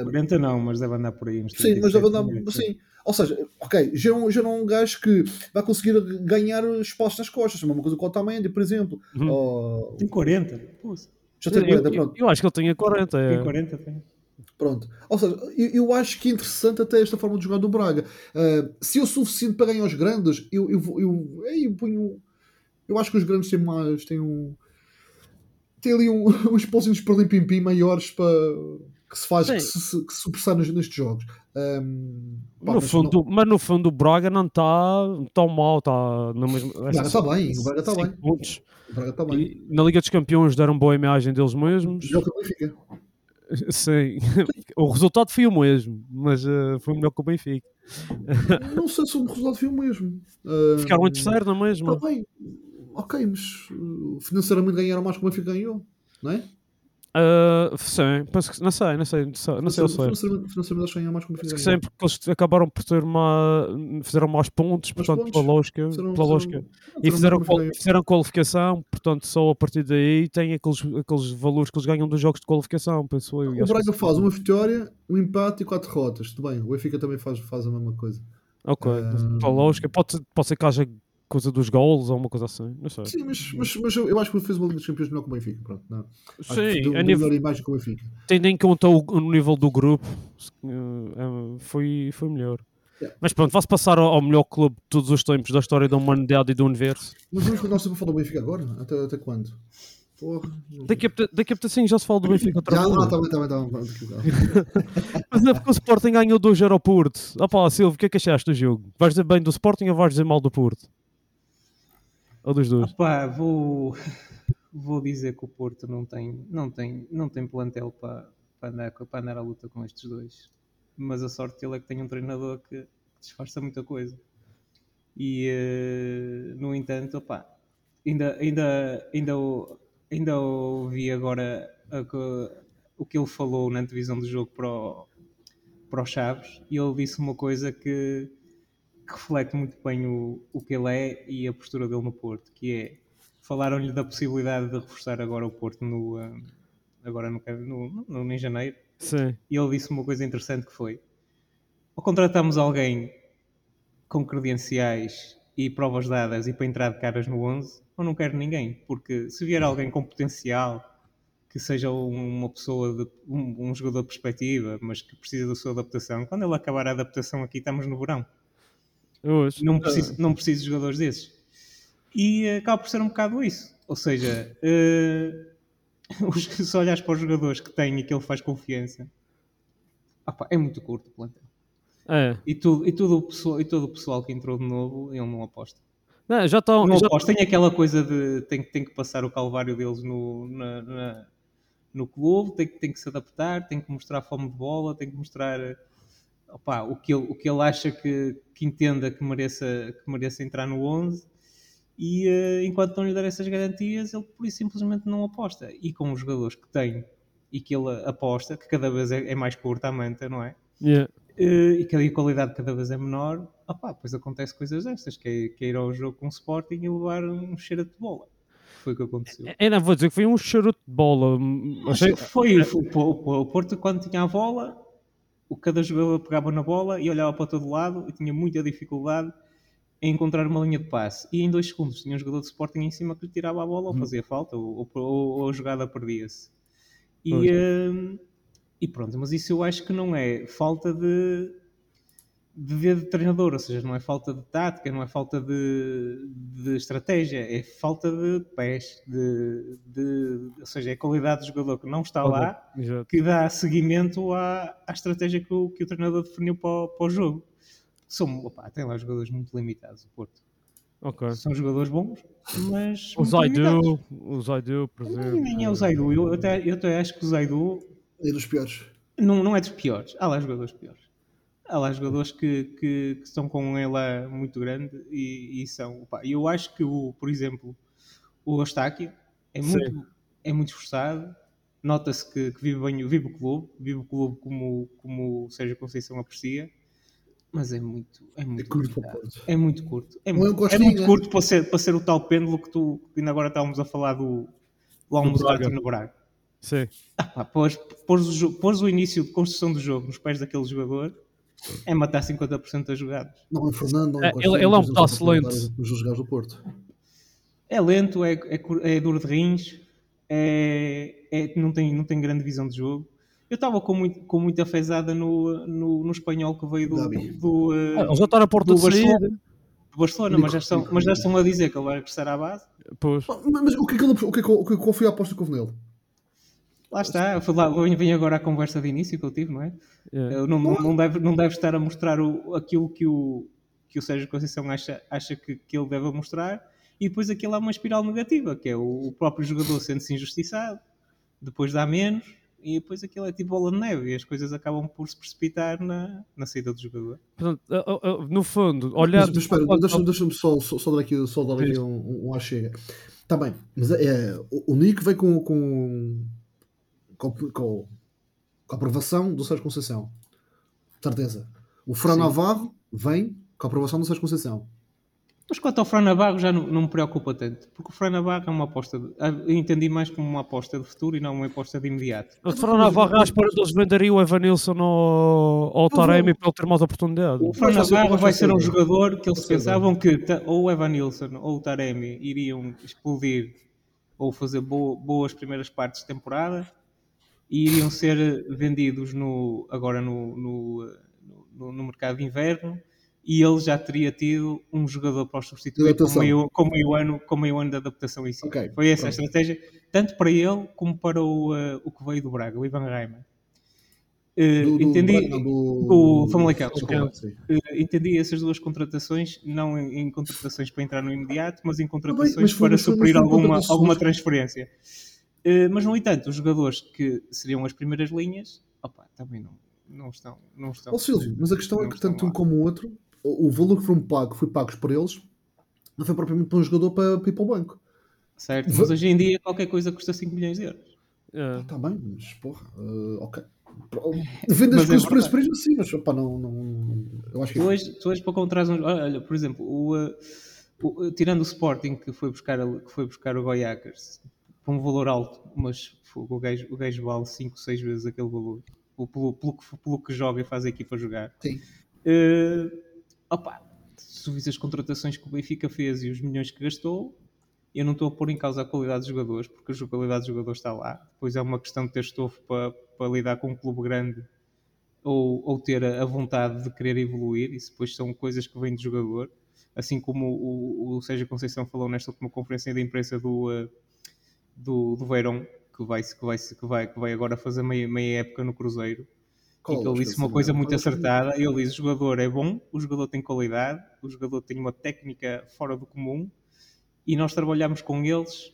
40 não, mas deve andar por aí. Sim, mas 37, deve andar. né? Sim. Ou seja, ok, já não, já não é um gajo que vai conseguir ganhar espaço nas costas. É uma coisa com o Otamendi, por exemplo. Uhum. Ou- Tem 40. Pô, já tem Eu, 40, eu- pronto. eu acho que ele tinha 40. é. tem 40, tem. Pronto. Ou seja, eu, eu acho que é interessante até esta forma de jogar do Braga. Ah, se é o suficiente para ganhar os grandes, eu, eu, eu, eu, eu ponho. Eu acho que os grandes têm mais. têm um. Tem ali um, uns pauzinhos para limpim maiores para. que se faz, Sim. que se, que se nestes jogos. Ahm, pá, no mas fundo, Mas no fundo o Braga não está tão mal, está na mesma. O Braga está bem, o Braga está bem. pontos. O Braga está bem. E na Liga dos Campeões deram boa imagem deles mesmos. Que o Benfica. Sim, o resultado foi o mesmo, mas eh, foi melhor que o Benfica. Não sei se o resultado foi o mesmo. Ahm, Ficaram em terceiro na mesma. Está bem. Ok, mas uh, financeiramente ganharam mais que o Benfica ganhou. Não é? Ah, sim, penso que não sei, não sei, não sei, não sei. Financeiramente, mais que o Benfica ganhou. sempre que eles acabaram por ter uma. fizeram mais pontos, Mais portanto, pontos. pela lógica. Fizeram- pela lógica. fizeram E fizeram, mais qual- fizeram qualificação, portanto, só a partir daí tem aqueles, aqueles valores que eles ganham dos jogos de qualificação, penso eu. O acho Braga sim. faz uma vitória, um empate e quatro derrotas. Tudo bem, o Benfica também faz, faz a mesma coisa. Ok, Ah. pela lógica. Pode, pode ser que haja coisa dos gols ou uma coisa assim, não sei. Sim, mas, mas, mas eu, eu acho que fez uma Liga dos Campeões melhor que o Benfica. Pronto, não. Acho que Sim, deu, a nível, melhor imagem que o Benfica. tendo em conta o, o nível do grupo, eh, eh, foi, foi melhor. Yeah. Mas pronto, vai-se passar ao, ao melhor clube de todos os tempos da história da humanidade e do universo. Mas vamos continuar sempre a falar do Benfica agora? Até, até quando? Porra. Daqui a, daqui a pouco assim já se fala do Benfica outra Já, vez. tá bem, tá bem. Mas é porque o Sporting ganhou 2 ao Porto. Opá, Silvio, o que é que achaste do jogo? Vais dizer bem do Sporting ou vais dizer mal do Porto? Ou dos dois? Pá, vou. vou dizer que o Porto não tem, não tem, não tem plantel para, para, andar, para andar à luta com estes dois. Mas a sorte dele é que tem um treinador que disfarça muita coisa. E, eh, no entanto, opá, ainda, ainda, ainda, ainda ouvi agora a co- o que ele falou na antevisão do jogo para o, para o Chaves e ele disse uma coisa que, que reflete muito bem o, o que ele é e a postura dele no Porto, que é falaram-lhe da possibilidade de reforçar agora o Porto no, ah, agora no, no, no, em janeiro Sim. e ele disse uma coisa interessante que foi ou contratamos alguém com credenciais e provas dadas e para entrar de caras no 11 ou não quero ninguém, porque se vier alguém com potencial que seja um- uma pessoa de, um, um jogador de perspectiva, mas que precisa da sua adaptação, quando ele acabar a adaptação aqui estamos no verão Hoje. não preciso, não preciso de jogadores desses. E eh, acaba por ser um bocado isso. Ou seja, eh, os- se olhares para os jogadores que tem e que ele faz confiança, opá, é muito curto o plantel. É. E, tudo, e, tudo o pessoal, e todo o pessoal que entrou de novo, ele não aposta. Não, já estão. Não já- aposta. Tem aquela coisa de tem, tem que passar o calvário deles no, na- na- no clube, tem, que- tem que se adaptar, tem que mostrar fome de bola, tem que mostrar opá, o, que ele, o que ele acha que, que entenda que mereça, que mereça entrar no 11 e eh, enquanto não lhe der essas garantias, ele por isso simplesmente não aposta. E com os jogadores que tem e que ele aposta, que cada vez é, é mais curta a manta, não é? Yeah. Eh, e que a qualidade cada vez é menor, opá, depois acontece coisas destas, que é, que é ir ao jogo com o Sporting e levar um cheiro de bola. Foi o que aconteceu. Eu não vou dizer que foi um charuto de bola. Achei... Foi, foi o Porto quando tinha a bola, o cada jogador pegava na bola e olhava para todo lado e tinha muita dificuldade em encontrar uma linha de passe. E em dois segundos tinha um jogador de Sporting em cima que lhe tirava a bola ou fazia falta ou, ou- ou a jogada perdia-se. E, hum, e pronto, mas isso eu acho que não é falta de, de ver de treinador, ou seja, não é falta de tática, não é falta de, de estratégia, é falta de pés, de, de- ou seja, é a qualidade do jogador que não está lá Exato. que dá seguimento à, à estratégia que o, que o treinador definiu para, o- para o jogo. São, opá, tem lá jogadores muito limitados, o Porto. Ok. São jogadores bons, mas. O. Zaidu, o Zaidu, por exemplo. Nem é o Zaidu. Eu até, eu até acho que o Zaidu É dos piores. não, não é dos piores. Há lá jogadores piores. Há lá jogadores que, que, que estão com ele lá muito grande e, e são. opá, eu acho que, o, por exemplo, o Eustáquio é muito, é muito esforçado. Nota-se que, que vive, bem, vive o clube, vive o clube como, como o Sérgio Conceição aprecia, mas é muito, é muito, É curto. Porto. É muito curto. É, é um muito, é Costinha. muito curto para ser, para ser o tal pêndulo que tu que ainda agora estávamos a falar do, do Almoço Braga. no Braga. Sim. Pá, pôs, pôs, o, pôs o início de construção do jogo nos pés daquele jogador é matar 50% das jogadas. Não é Fernando, não É, é ele- ele é um mas para lento. comentar Os jogadores do Porto. É lento, é, é, é duro de rins, é, é- não, tem, não tem grande visão de jogo. Eu estava com, muito, com muita fezada no, no, no espanhol que veio do, Gabi. do, eh, Ah, já está na porta do de. Barcelona, do Barcelona mas, já estão, mas já estão a dizer que ele vai crescer à base. Pois. Ah, Mas mas o que é que ele, o que é que, o que, qual foi a aposta que houve nele? Lá está, foi lá, vem vem agora a conversa de início que eu tive, não é? Yeah. Ele não, não, não deve, não deve estar a mostrar o, aquilo que o, que o Sérgio Conceição acha, acha que, que ele deve mostrar e depois aquilo há uma espiral negativa, que é o, o próprio jogador sendo-se injustiçado, depois dá menos e depois aquilo é tipo bola de neve e as coisas acabam por se precipitar na, na saída do jogador. Portanto, no fundo, olhar. Mas, mas espera, deixa-me deixa só, só, só dar aqui, só dar aqui um, um, um achega. Está bem, mas é, é, o, o Nick veio com, com, com, com, com a aprovação do Sérgio Conceição. Certeza. O Fran. Navarro vem com a aprovação do Sérgio Conceição. Mas quanto ao Fran Navarro já não, não me preocupa tanto, porque o Fran Navarro é uma aposta, de, eu entendi mais como uma aposta de futuro e não uma aposta de imediato. O Fernando Navarro, à espera deles venderem o Evanilson ao, ao Taremi para ele ter mais oportunidade. O Fran Mas vai ser- Navarro vai ser um jogador que eles pensavam que ou o Evanilson ou o Taremi iriam explodir ou fazer bo- boas primeiras partes de temporada e iriam ser vendidos no, agora no, no, no- no mercado de inverno e ele já teria tido um jogador para os substituir com meio, com, meio ano, com meio ano de adaptação em si. Ok, Foi essa a pronto. estratégia, tanto para ele como para o, eh, o que veio do Braga, o Ivan Reimer. Eh, Do, do, entendi, do, do Famalicão, desculpa. sim. Eh, entendi essas duas contratações, não em, em contratações para entrar no imediato, mas em contratações foi- para mas foi- suprir alguma, alguma transferência. Eh, mas, no entanto, os jogadores que seriam as primeiras linhas, opa, também não, não estão. Não estão Ó Silvio, mas a questão é que estão tanto um lá. como o outro, o, valor que foram pagos, foi pagos por eles, não foi propriamente para um jogador para, para ir para o banco. Certo? Mas hoje em dia qualquer coisa custa 5 milhões de euros. É. Está bem, mas porra, eh, ok. Vendo Mas as é coisas por esse preço, sim, mas opá, não, não, eu acho que Tu hoje, tu hoje para comprar uns. Olha, por exemplo, o, uh, o- uh, tirando o Sporting que foi buscar, que foi buscar o Goiacas por um valor alto, mas fogo, o gajo, o gajo vale 5, 6 vezes aquele valor. Pelo, pelo, pelo que, pelo que joga e faz a equipa jogar. Sim. Uh, opa, se tu as contratações que o Benfica fez e os milhões que gastou, eu não estou a pôr em causa a qualidade dos jogadores, porque a qualidade dos jogadores está lá. Depois é uma questão de ter estofo para, para lidar com um clube grande ou, ou ter a, vontade de querer evoluir. Isso depois são coisas que vêm do jogador. Assim como o, o, o Sérgio Conceição falou nesta última conferência de imprensa do, uh, do, do Verón, que vai, que, vai, que, vai, que vai agora fazer meia, meia época no Cruzeiro. Qual e que ele disse uma coisa muito é acertada. Ele diz: o jogador é bom, o jogador tem qualidade, o jogador tem uma técnica fora do comum e nós trabalhamos com eles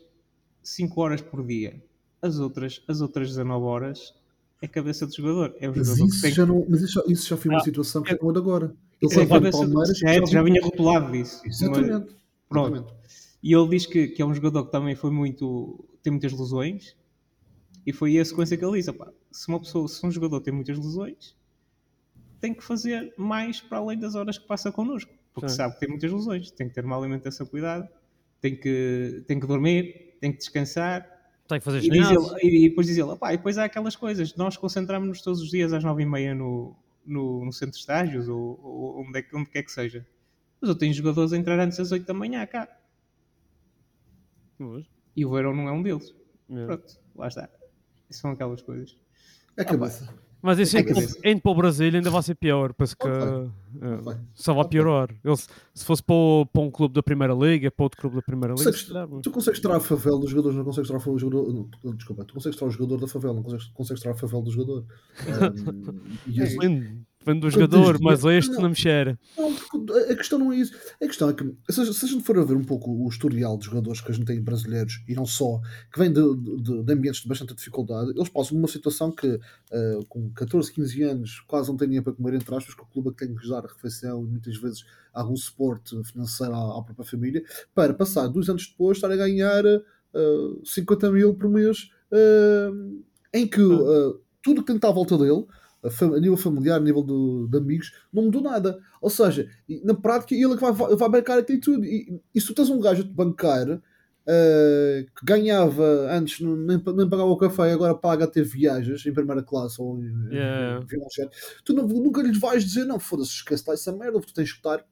5 horas por dia. As outras, as outras 19 horas é a cabeça do jogador. É o Mas jogador que isso tem já, não, mas isso já, isso já foi uma Ah, situação que chegou de agora. Ele Isso é cabeça do Palmeiras. já, já vinha rotulado disso. Mas- Exatamente. Pronto. exatamente. E ele diz que, que é um jogador que também foi muito. tem muitas lesões. E foi a sequência que ele disse: opá, se uma pessoa, se um jogador tem muitas lesões, tem que fazer mais para além das horas que passa connosco. Porque Sim. sabe que tem muitas lesões, tem que ter uma alimentação cuidada, tem que, tem que dormir, tem que descansar. Tem que fazer E, diz ele- e depois diz ele: opá, e depois há aquelas coisas, nós concentramos-nos todos os dias às nove e meia no, no, no centro de estágios ou, ou onde, é, onde quer que seja. Mas eu tenho jogadores a entrar antes das 8 da manhã cá. Pois. E o Verão não é um deles. É. Pronto, lá está. São aquelas coisas. É a cabeça. Mas isso É indo, para o Brasil ainda vai ser pior, penso que Vai. é, só vai piorar. Ele, se- se fosse para, o- para um clube da Primeira Liga, para outro clube da Primeira Liga, Consegues- se calhar, mas- Tu consegues tirar a favela dos jogadores, não consegues tirar o jogador. não, desculpa, tu consegues tirar o jogador da favela, não consegues, consegues tirar a favela do jogador. Um, e isso- Depende, do jogador, mas este não. não me cheira. Não, a questão não é isso. A questão é que, se, a- se a gente for a ver um pouco o historial dos jogadores que a gente tem brasileiros, e não só, que vêm de, de- de ambientes de bastante dificuldade, eles passam numa situação que, eh, com 14, 15 anos, quase não têm dinheiro para comer, entre aspas, que o clube é que tem que dar a refeição e muitas vezes algum suporte financeiro à, à própria família, para passar dois anos depois estar a ganhar eh, 50 mil por mês, eh, em que eh, tudo que tem que estar à volta dele a, nível familiar, a nível do- de amigos, não mudou nada. Ou seja, na prática ele é que vai, vai bancar aquilo tudo. E, e se tu tens um gajo a te bancar eh, que ganhava antes, não- nem, nem pagava o café, agora paga a ter viagens em primeira classe ou em, em- Yeah. em avião jet, tu não- nunca lhes vais dizer, não, foda-se, esquece lá essa merda, tu tens que estar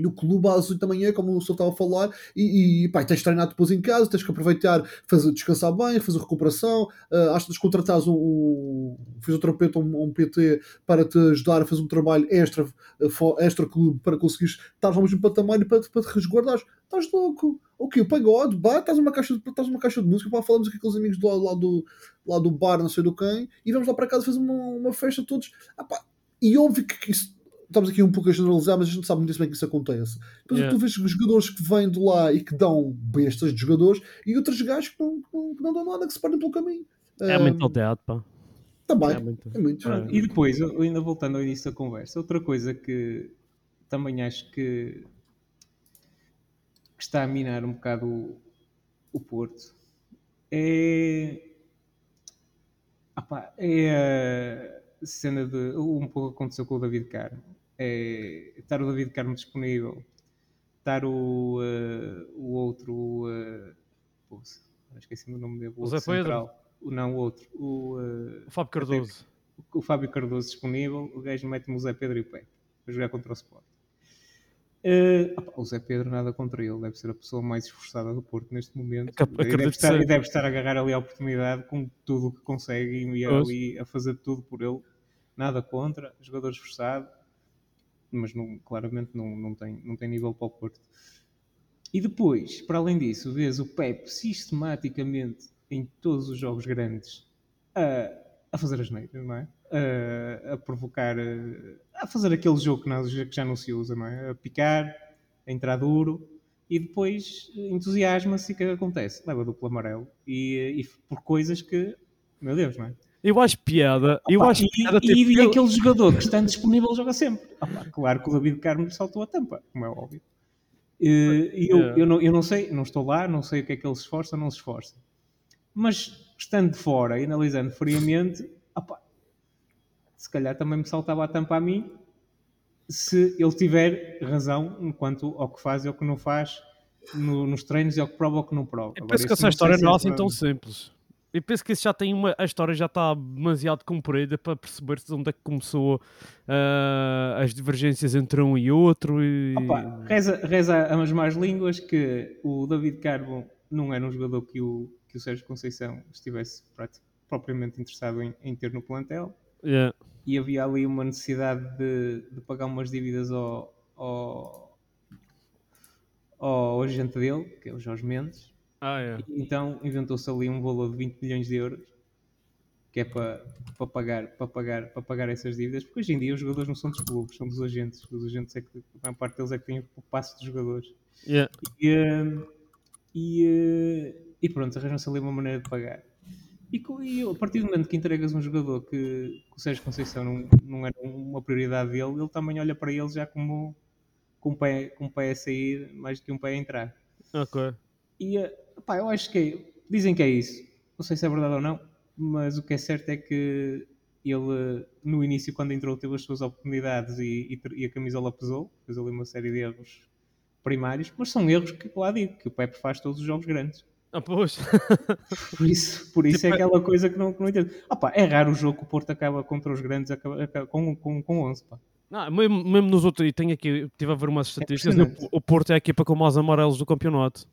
no clube às 8 da manhã, como o senhor estava a falar, e, e pá, tens de treinar depois em casa, tens que aproveitar, fazer, descansar bem, fazer recuperação, uh, que contratares um, um fisioterapeuta ou um, um PT para te ajudar a fazer um trabalho extra, fo- extra clube para conseguires estar ao mesmo patamar e para, para te resguardares. Estás louco? O que? O pagode? Estás numa caixa de, estás caixa de música, pá, falamos aqui com os amigos do, lá, do, lá do bar, não sei do quem, e vamos lá para casa fazer uma, uma festa todos. Ah, pá, e óbvio que isso estamos aqui um pouco a generalizar, mas a gente sabe muito bem que isso acontece. Depois Yeah. tu vês os jogadores que vêm de lá e que dão bestas de jogadores e outros gajos que não, não, que não dão nada, que se perdem pelo caminho. É Ah, mentalidade, pá. Também. É muito. É muito. É. E depois, ainda voltando ao início da conversa, outra coisa que também acho que, que está a minar um bocado o, o Porto é, Ah pá, é a cena de. Um pouco aconteceu com o David Carmo. É estar o David Carmo disponível, estar o, eh, o outro. Uh, pô, esqueci o nome dele. O Zé Pedro? central. O, não, o outro. O, eh, O Fábio Cardoso. o Fábio Cardoso disponível, o gajo mete-me o Zé Pedro e o Pepe para jogar contra o Sport. Eh, opá, o Zé Pedro nada contra ele, deve ser a pessoa mais esforçada do Porto neste momento. E deve, estar, ser. e deve estar a agarrar ali a oportunidade com tudo o que consegue e Pois. ali a fazer tudo por ele. Nada contra, jogador esforçado, mas não- claramente não, não, tem, não tem nível para o Porto. E depois, para além disso, vês o Pep sistematicamente em todos os jogos grandes a, a fazer as neiras, não é? a, a provocar, eh, a fazer aquele jogo que, nós, que já não se usa, não é? A picar, a entrar duro e depois entusiasma-se e o que é acontece? Leva duplo amarelo e, e por coisas que, meu Deus, não é? Eu acho piada. Eu Opa, acho e, piada. e, e aquele jogador que está disponível joga sempre. Opa, claro que o David Carmo saltou a tampa, como é óbvio. E, e eu, Yeah. eu, não, eu não sei, não estou lá, não sei o que é que ele se esforça ou não se esforça. Mas estando de fora e analisando friamente, opa, se calhar também me saltava a tampa a mim se ele tiver razão enquanto ao que faz e ao que não faz no- nos treinos e ao que prova ou que não prova. Eu Agora, penso que isso essa história não é é assim tão simples. Eu penso que isso já tem uma, a história já está demasiado comprida para perceber onde é que começou ah, as divergências entre um e outro. E... Opa, reza, reza as más línguas que o David Carbo não era um jogador que o, que o Sérgio Conceição estivesse propriamente interessado em, em ter no plantel Yeah. e havia ali uma necessidade de, de pagar umas dívidas ao, ao, ao agente dele, que é o Jorge Mendes. Ah, é. E Então inventou-se ali um valor de 20 milhões de euros que é para, para, pagar, para, pagar, para pagar essas dívidas, porque hoje em dia os jogadores não são dos clubes, são dos agentes. Os agentes é que, a maior parte deles é que têm o passo dos jogadores. Yeah. E, eh, e, eh, e pronto, arranjam-se ali uma maneira de pagar. E, e a partir do momento que entregas um jogador que, que o Sérgio Conceição não, não era uma prioridade dele, ele também olha para ele já como com um pé, com um pé a sair mais do que um pé a entrar. Ok. E eh, pá, eu acho que é- dizem que é isso. Não sei se é verdade ou não, mas o que é certo é que ele, no início, quando entrou, teve as suas oportunidades e, e e a camisola pesou, fez ali uma série de erros primários, mas são erros que, lá digo, que o Pepe faz todos os jogos grandes. Ah, pois. Por isso, por isso é Tipo, aquela coisa que não, que não entendo. Ah, pá, é raro o jogo que o Porto acaba contra os grandes acaba- acaba com, com, com 11. Pá. Não, mesmo, mesmo nos outros, e tenho aqui, estive a ver umas estatísticas, impressionante. o, o Porto é a equipa com mais amarelos do campeonato.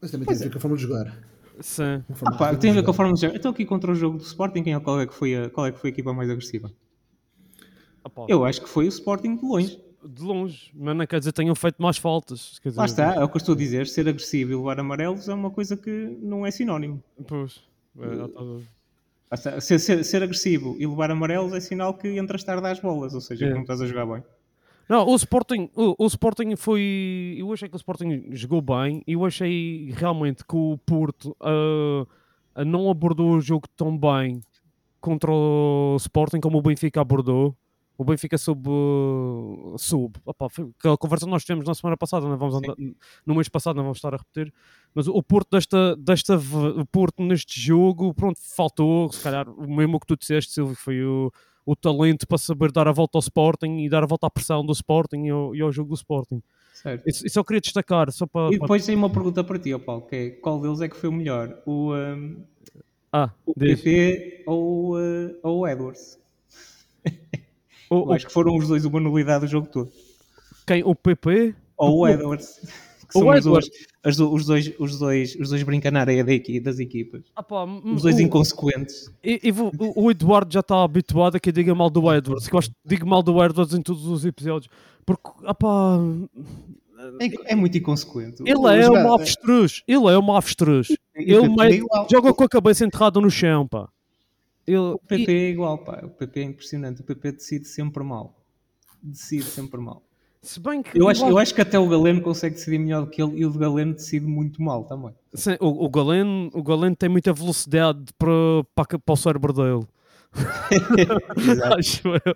Mas também tem a ver com a forma de jogar. Sim. Ah, pá, tem a ver com a jogar. forma de jogo. Então aqui contra o jogo do Sporting, quem é, qual, é que foi a, qual é que foi a equipa mais agressiva? Ah, Eu acho que foi o Sporting de longe. De longe, mas não quer dizer que tenham feito mais faltas. Quer dizer, Lá está, é o que eu estou a dizer. Ser agressivo e levar amarelos é uma coisa que não é sinónimo. Pois. É, Ser, ser- ser agressivo e levar amarelos é sinal que entras tarde às bolas, ou seja, É. que não estás a jogar bem. Não, o Sporting, o, o Sporting foi. Eu achei que o Sporting jogou bem. Eu achei realmente que o Porto ah, não abordou o jogo tão bem contra o Sporting como o Benfica abordou. O Benfica soube. soube. Opá, foi aquela conversa que nós tivemos na semana passada, não vamos andar- no mês passado, não vamos estar a repetir. Mas o Porto, desta, desta, o Porto neste jogo, pronto, faltou. Se calhar, o mesmo que tu disseste, Silvio, foi o, o talento para saber dar a volta ao Sporting e dar a volta à pressão do Sporting e ao, e ao jogo do Sporting. Certo. Isso, isso eu queria destacar, só para. E depois tem uma pergunta para ti, Paulo, que é qual deles é que foi o melhor? O, um, Ah, o. PP ou, uh, ou o Edwards? O, o- acho que foram os dois uma nulidade do jogo todo. quem? O PP? Ou o Edwards. Que são as Edwards. duas- as os, dois, os, dois, os dois brincam na areia das equipas. Ah, pá, Os dois o, inconsequentes. e- e vou- o, o Eduardo já está habituado a que eu diga mal do Edwards. Que eu acho que digo mal do Edwards em todos os episódios. Porque, ah, pá, É, é muito inconsequente. ele O é uma avestruz. Ele é uma avestruz. E Ele é joga com a cabeça enterrada no chão, pá. Ele, O PP é igual, pá. O PP é impressionante. O PP decide sempre mal. Decide sempre mal. Se bem que. Eu acho, eu acho que até o Galeno consegue decidir melhor do que ele e o de Galeno decide muito mal também. Sim, o, o, Galeno, o Galeno tem muita velocidade para, para, para o cérebro dele. Acho eu.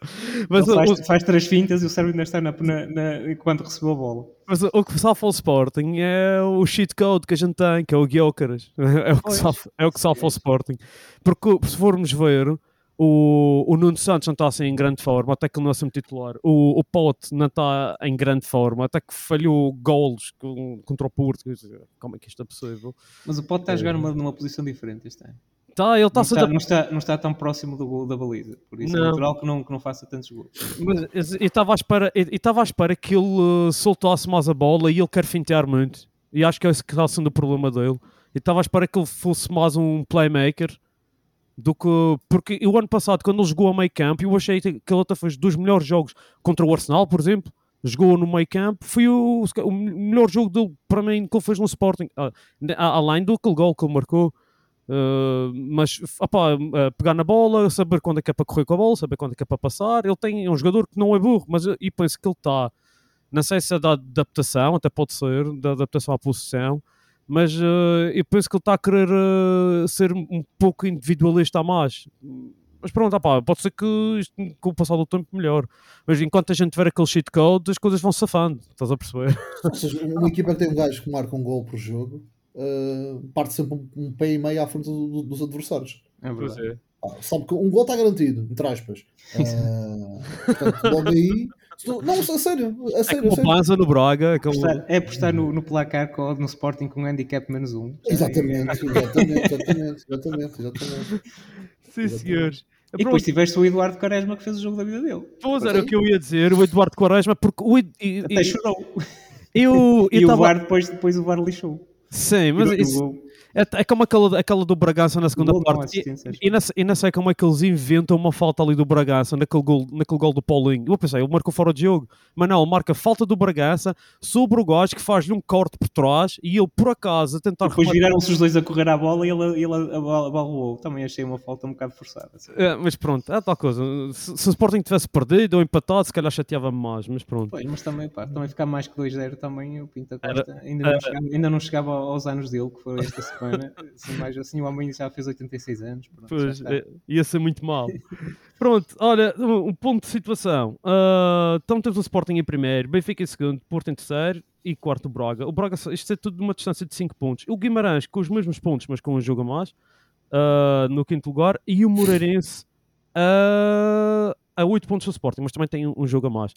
Mas, Ele o, faz, faz três fintas e o cérebro ainda está na, na, na, quando recebeu a bola. mas o que salva o Sporting é o cheat code que a gente tem, que é o Guiocaras. É o que Pois. salva, é o, que salva o Sporting. Porque se formos ver, o, o Nuno Santos não está assim em grande forma, até que ele não é sempre titular. O, o Pote não está em grande forma, até que falhou golos com- contra o Porto. Como é que isto é possível? Mas o Pote está a jogar numa, numa posição diferente este ano. Tá, ele Não está-se a está, não, está, não está tão próximo do gol da baliza. Por isso é Não. natural que não, que não faça tantos gols. Mas eu estava à espera, eu à espera que ele uh, soltasse mais a bola e ele quer fintear muito. E acho que é esse que está sendo o problema dele. Eu estava à espera que ele fosse mais um playmaker do que. Porque o ano passado, quando ele jogou a meio campo, eu achei que ele até fez dos melhores jogos contra o Arsenal, por exemplo. Jogou no meio campo, foi o, o melhor jogo para mim que ele fez no Sporting. Ah, além do aquele gol que ele marcou. Uh, mas opá, uh, pegar na bola, saber quando é que é para correr com a bola, saber quando é que é para passar. Ele tem é um jogador que não é burro, mas e penso que ele está, não sei se é da adaptação, até pode ser, da adaptação à posição, mas uh, eu penso que ele está a querer uh, ser um pouco individualista a mais. Mas pronto, opá, pode ser que isto, com o passar do tempo melhor. Mas enquanto a gente tiver aquele cheat code, as coisas vão safando, estás a perceber? Ou seja, uma equipa tem um gajo que marca um gol por jogo uh, parte sempre um, um pé e meio à frente do- do- dos adversários. É verdade. é. Ah, sabe que um gol está garantido, entre aspas. Uh, portanto, logo aí. Não, a sério, a É sério, como a o sério. Banza no. Apostar- é apostar no, no placar com, no Sporting com um handicap menos um. Exatamente, exatamente, exatamente, exatamente, exatamente. Sim, senhores. E depois tiveste o Eduardo Quaresma que fez o jogo da vida dele. Pois era o que eu ia dizer, o Eduardo Quaresma, porque o Ed- e- Até e- chorou. eu E eu o tava- VAR depois, depois o VAR lixou. Sim, mas isso, gol. É, é como aquela, aquela do Bragança na segunda Gol não, parte. E, e, não, sei- e não sei como é que eles inventam uma falta ali do Bragança naquele gol, naquele gol do Paulinho. Eu pensei, ele marcou fora de jogo, mas não, ele marca falta do Bragança sobre o gajo que faz-lhe um corte por trás e ele por acaso a tentar Depois viraram-se os dois a correr à bola e ele, ele a bola, a bola roubou. Também achei uma falta um bocado forçada. assim. É, mas pronto, é tal coisa. Se, se o Sporting tivesse perdido ou empatado, se calhar chateava-me mais, mas pronto. Pois, mas também, pá, também ficar mais que 2-0 também o Pinta Era- Costa ainda, não chegava, ainda não chegava aos anos dele, que foi esta semana. Assim, mais, assim, o homem já fez 86 anos. Pronto, Pois, é, ia ser muito mal. Pronto, olha, um, ponto de situação. Ah, então temos o Sporting em primeiro, Benfica em segundo, Porto em terceiro e quarto o Braga. O Braga, isto é tudo de uma distância de 5 pontos. O Guimarães com os mesmos pontos, mas com um jogo a mais, ah, no quinto lugar, e o Moreirense ah, a 8 pontos do Sporting, mas também tem um, jogo a mais.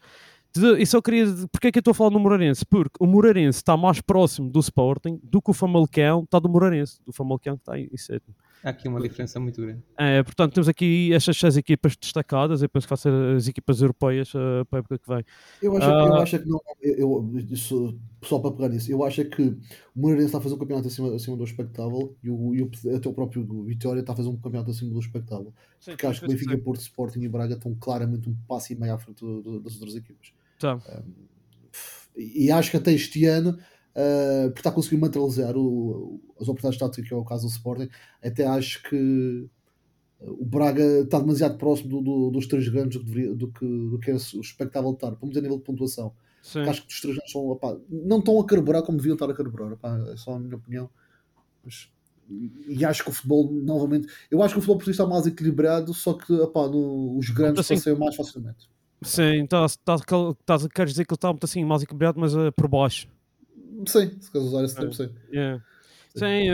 E só queria. Porquê é que eu estou a falar no Moreirense? Porque o Moreirense está mais próximo do Sporting do que o Famalicão está do Moreirense. Do Famalicão que está em sétimo. Há aqui uma diferença muito grande. É, portanto, temos aqui estas seis equipas destacadas. Eu penso que vai ser as equipas europeias eh, para a época que vem. Eu acho, eu Ah. acho que não, eu, isso, só para pegar nisso, eu acho que o Moreirense está a fazer um campeonato acima, acima do expectável e, o, e o, até o próprio Vitória está a fazer um campeonato acima do expectável. Porque acho que Benfica, Porto, Sporting e Braga estão claramente um passo e meio à frente do- do- das outras equipas. Tá. E, e acho que até este ano, ah, por estar a conseguir materializar o- as oportunidades táticas, que é o caso do Sporting, até acho que ah, o Braga está demasiado próximo do- do- dos três grandes do que, deveria- do que, do que é o expectável estar, pelo menos a nível de pontuação. Porque acho que os três grandes são, opá, não estão a carburar como deviam estar a carburar, opá, é só a minha opinião. Mas- e acho que o futebol, novamente, eu acho que o futebol português está mais equilibrado, só que opá, no- os grandes Assim- passeiam mais facilmente. Sim, tá, tá, tá, queres dizer que ele está muito assim, mais equilibrado, mas eh, por baixo. Sim, se queres usar esse termo, sim. Yeah. Sim,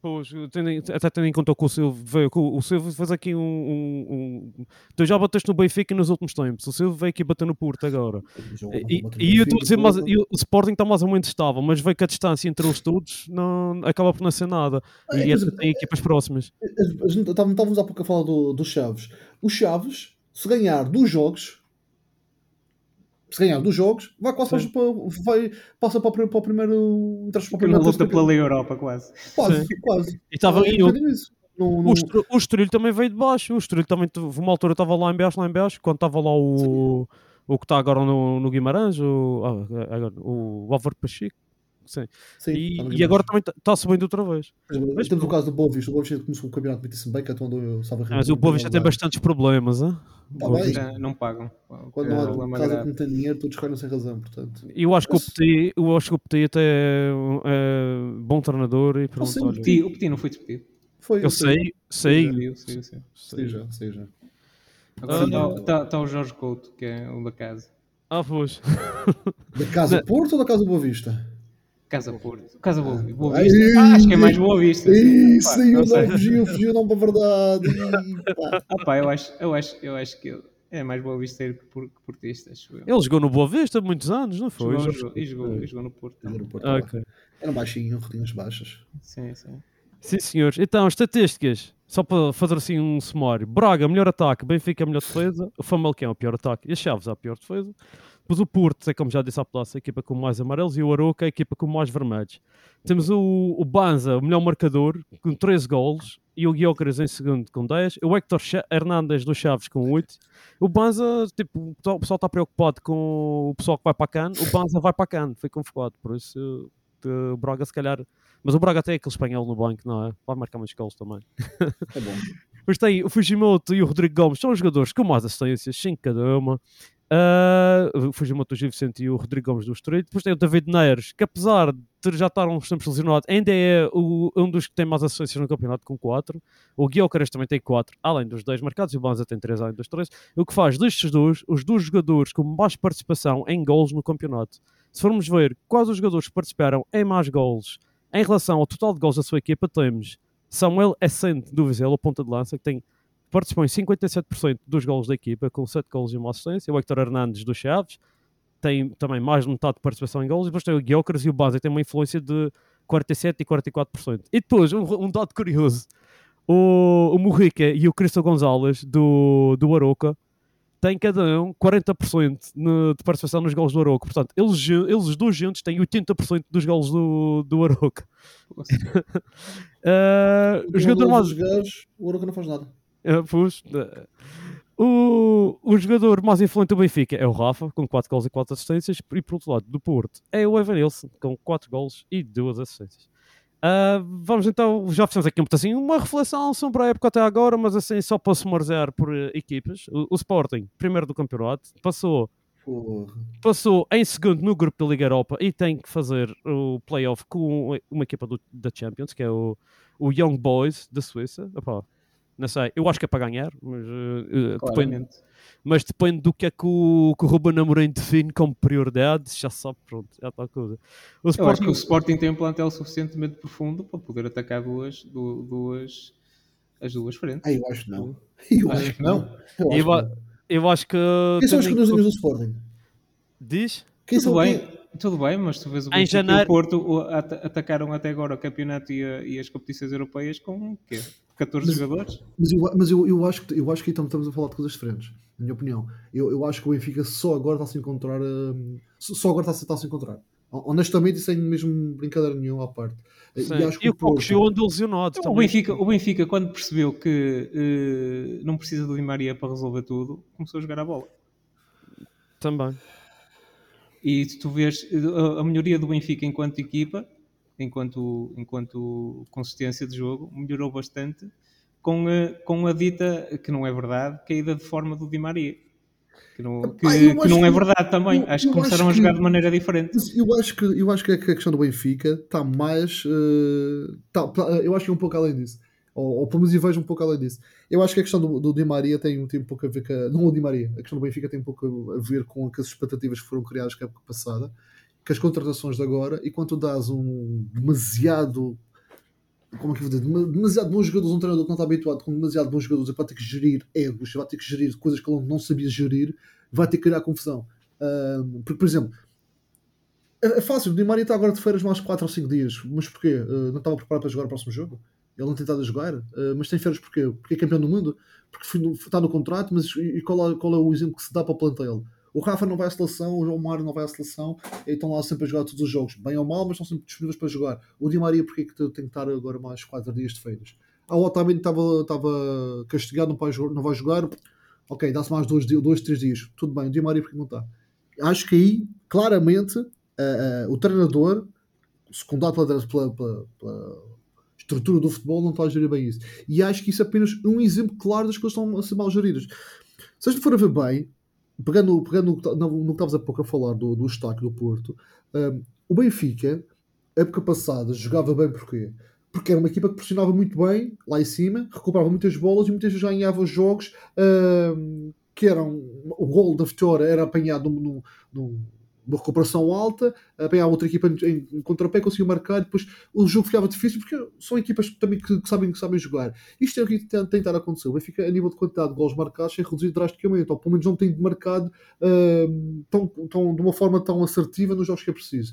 pois, tendo, até tendo em conta que o Silvio veio, o Silvio fez aqui um, um, um- Tu já bateste no Benfica nos últimos tempos, o Silvio veio aqui bater no Porto agora. E, e eu estou a dizer, mas, o Sporting está mais ou menos estável, mas veio que a distância entre os todos não, acaba por não ser nada. É, E até exemplo, tem equipas próximas. A gente- Estávamos estávamos há pouco a falar do, do Chaves. O Chaves, se ganhar dos jogos, se ganhar dos jogos, vai quase Sim. para, vai, passa para para o primeiro. Para o primeiro luta pela Liga Europa, quase. Quase, Sim. quase. E estava É aí, o, um bocadinho isso. Não- não- o, Estru- o Estoril também veio de baixo. O Estoril também, teve uma altura estava lá em baixo, lá em baixo, quando estava lá o, o que está agora no, no Guimarães, o, ah, agora, o Álvaro Pacheco. Sim. sim, E, e agora também está subindo outra vez. Mas Temos o caso do Boa Vista. O Boa Vista começou o campeonato muitíssimo bem, que é onde eu estava Mas o Boa Vista tem bastantes problemas. hein? Tá. Já não pagam. Quando É não há casa que não tem dinheiro, todos correm sem razão, portanto. E eu acho que o Mas- Petit, eu acho que o Petit até é, um- é bom treinador e pronto. O Petit, o Petit não foi despedido. Foi, eu sei, sei. Já, já. Agora Ah. está tá o Jorge Couto, que é o da casa. Ah, pois. Da Casa Porto ou da Casa Boa Vista? Casa Porto. Casa Boa, Boa Ai, Vista. Ah, acho que é mais Boa Vista. não, sei. fugiu, fugiu, não para a verdade. Ah, pá, eu acho, eu acho, eu acho que é mais Boa Vista que por- que portista, acho eu. Ele jogou no Boa Vista muitos anos, não foi? Jogou, jogou- e jogou, e jogou no Porto. Era também. o Porto Ah, lá. ok. Era um baixinho, rodinhas baixas. Sim, sim. Sim, senhores. Então, estatísticas. Só para fazer assim um sumário. Braga, melhor ataque. Benfica, melhor defesa. O Famalicão, pior ataque. E a Chaves, a pior defesa. Depois o Porto, é como já disse à plaça, a equipa com mais amarelos. E o Aroca, a equipa com mais vermelhos. Temos o, o Banza, o melhor marcador, com 13 golos. E o Guiócaras em segundo com 10. O Hector Cha- Hernandes do Chaves com 8. O Banza, tipo, o pessoal- está preocupado com o pessoal que vai para a CAN. O Banza vai para a CAN. Foi convocado. Por isso, O Braga, se calhar. Mas o Braga tem aquele espanhol no banco, não é? Vai marcar muitos gols também. É bom. Mas tem o Fujimoto e o Rodrigo Gomes, são os jogadores com mais assistências, 5 cada uma. Ah, o Fujimoto Vicente e o Rodrigo Gomes do Estreito. Depois tem o David Neres, que apesar de já estar uns tempos lesionado, ainda é o- um dos que tem mais assistências no campeonato com 4. O Guilherme também tem 4, além dos 10 marcados, e o Banza tem 3 além dos 3. O que faz destes dois os dois jogadores com mais participação em gols no campeonato. Se formos ver quais os jogadores que participaram em mais gols em relação ao total de gols da sua equipa, temos Samuel Essente do Vizela, ponta de lança, que tem participou em 57% dos gols da equipa, com 7 gols e uma assistência. O Hector Hernandes do Chaves tem também mais de metade de participação em gols. E depois tem o Guiocres e o Base, tem uma influência de 47% e 44%. E depois, um, um dado curioso: o, o Morrica e o Cristo Gonzalez do, do Aroca têm cada um 40% no- de participação nos gols do Aroca. Portanto, eles, eles os dois juntos têm 80% dos gols do, do Aroca. Ah, o jogador mais. gajos, o Oroca não faz nada. Ah, pois, ah, o, o jogador mais influente do Benfica é o Rafa, com 4 gols e 4 assistências, e por outro lado, do Porto, é o Evanilson, com 4 gols e 2 assistências. Ah, vamos então, já fizemos aqui um assim, uma reflexão sobre a época até agora, mas assim, só para sumarizar por eh, equipas. O, o Sporting, primeiro do campeonato, passou passou em segundo no grupo da Liga Europa e tem que fazer o playoff com uma equipa do- da Champions, que é o, o Young Boys da Suíça. Epá, não sei, eu acho que é para ganhar, mas, eh, depende, mas depende do que é que o, que o Ruben Amorim define como prioridade, já sabe, pronto, é a tal coisa. O Eu acho que o Sporting tem um plantel suficientemente profundo para poder atacar duas, du- duas, as duas frentes. Ah, eu acho que não. Eu Acho que não. Eu acho eu, que não. eu acho que... Quem são os jogadores do Sporting? Diz? Quem Tudo são bem, tudo bem, mas tu vês o Em Benfica e janeiro- o Porto o- at- atacaram até agora o campeonato e, a- e as competições europeias com o quê? 14 Mas- jogadores? Mas, eu, mas eu, eu, acho que, eu acho que aí estamos, a falar de coisas diferentes, na minha opinião. Eu, eu acho que o Benfica só agora está a se encontrar. hum, só agora está a se, está a se encontrar. Honestamente, e sem mesmo brincadeira nenhuma à parte. Sim. E acho que E o o Porto. andou lesionado O também. Benfica, o Benfica, quando percebeu que eh, não precisa do Di Maria para resolver tudo, começou a jogar a bola. Também. E se tu vês eh, a, melhoria do Benfica enquanto equipa, enquanto, enquanto consistência de jogo, melhorou bastante com a, com a dita, que não é verdade, caída de forma do Di Maria. Que não, que, que não é que- verdade também. eu- acho que começaram acho a jogar de maneira diferente. Eu acho que, eu acho que a questão do Benfica está mais. tá- tá- eu acho que é um pouco além disso. Ou, ou pelo menos vejo um pouco além disso. Eu acho que a questão do, do Di Maria tem, tem um pouco a ver com. Não o Di Maria, a questão do Benfica tem um pouco a ver com as expectativas que foram criadas na época passada, com as contratações de agora, e quando dás um demasiado. Como é que eu vou dizer? Dema- Demasiado bons jogadores, um treinador que não está habituado com demasiado bons jogadores, vai ter que gerir egos, vai ter que gerir coisas que ele não sabia gerir, vai ter que criar confusão. Ah, porque, por exemplo, é, é fácil, o Di Maria está agora de férias mais 4 ou 5 dias. Mas porquê? Uh, não estava preparado para jogar o próximo jogo? Ele não tem estado a jogar? Uh, mas tem férias porquê? Porque é campeão do mundo? Porque está no contrato, mas e qual é, qual é o exemplo que se dá para o plantel? O Rafa não vai à seleção, o João Mário não vai à seleção, e estão lá sempre a jogar todos os jogos, bem ou mal, mas estão sempre disponíveis para jogar. O Di Maria, porquê que tem que estar agora mais 4 dias de férias? Ah, o Otamendi estava, castigado, não vai jogar, não vai jogar. ok, dá-se mais 2, dois, 3 dias. Tudo bem, o Di Maria, porquê que não está? Acho que aí, claramente, ah, ah, o treinador, secundado pela, pela, pela- pela estrutura do futebol, não está a gerir bem isso. E acho que isso é apenas um exemplo claro das coisas que estão a ser mal geridas. Se a gente for a ver bem, pegando, pegando no que que estavas há pouco a falar do, do destaque do Porto, hum, o Benfica, época passada, jogava bem porquê? Porque era uma equipa que pressionava muito bem lá em cima, recuperava muitas bolas e muitas vezes ganhava os jogos hum, que eram. O gol da vitória era apanhado num- num- numa recuperação alta, apanhava outra equipa em, em contrapé, conseguia marcar, depois o jogo ficava difícil porque são equipas também que, que sabem, que sabem jogar. Isto é o que tem, tem estado a acontecer. O Benfica, a nível de quantidade de gols marcados, tem reduzido drasticamente, ou pelo menos não tem marcado hum, tão, tão, de uma forma tão assertiva nos jogos que é preciso.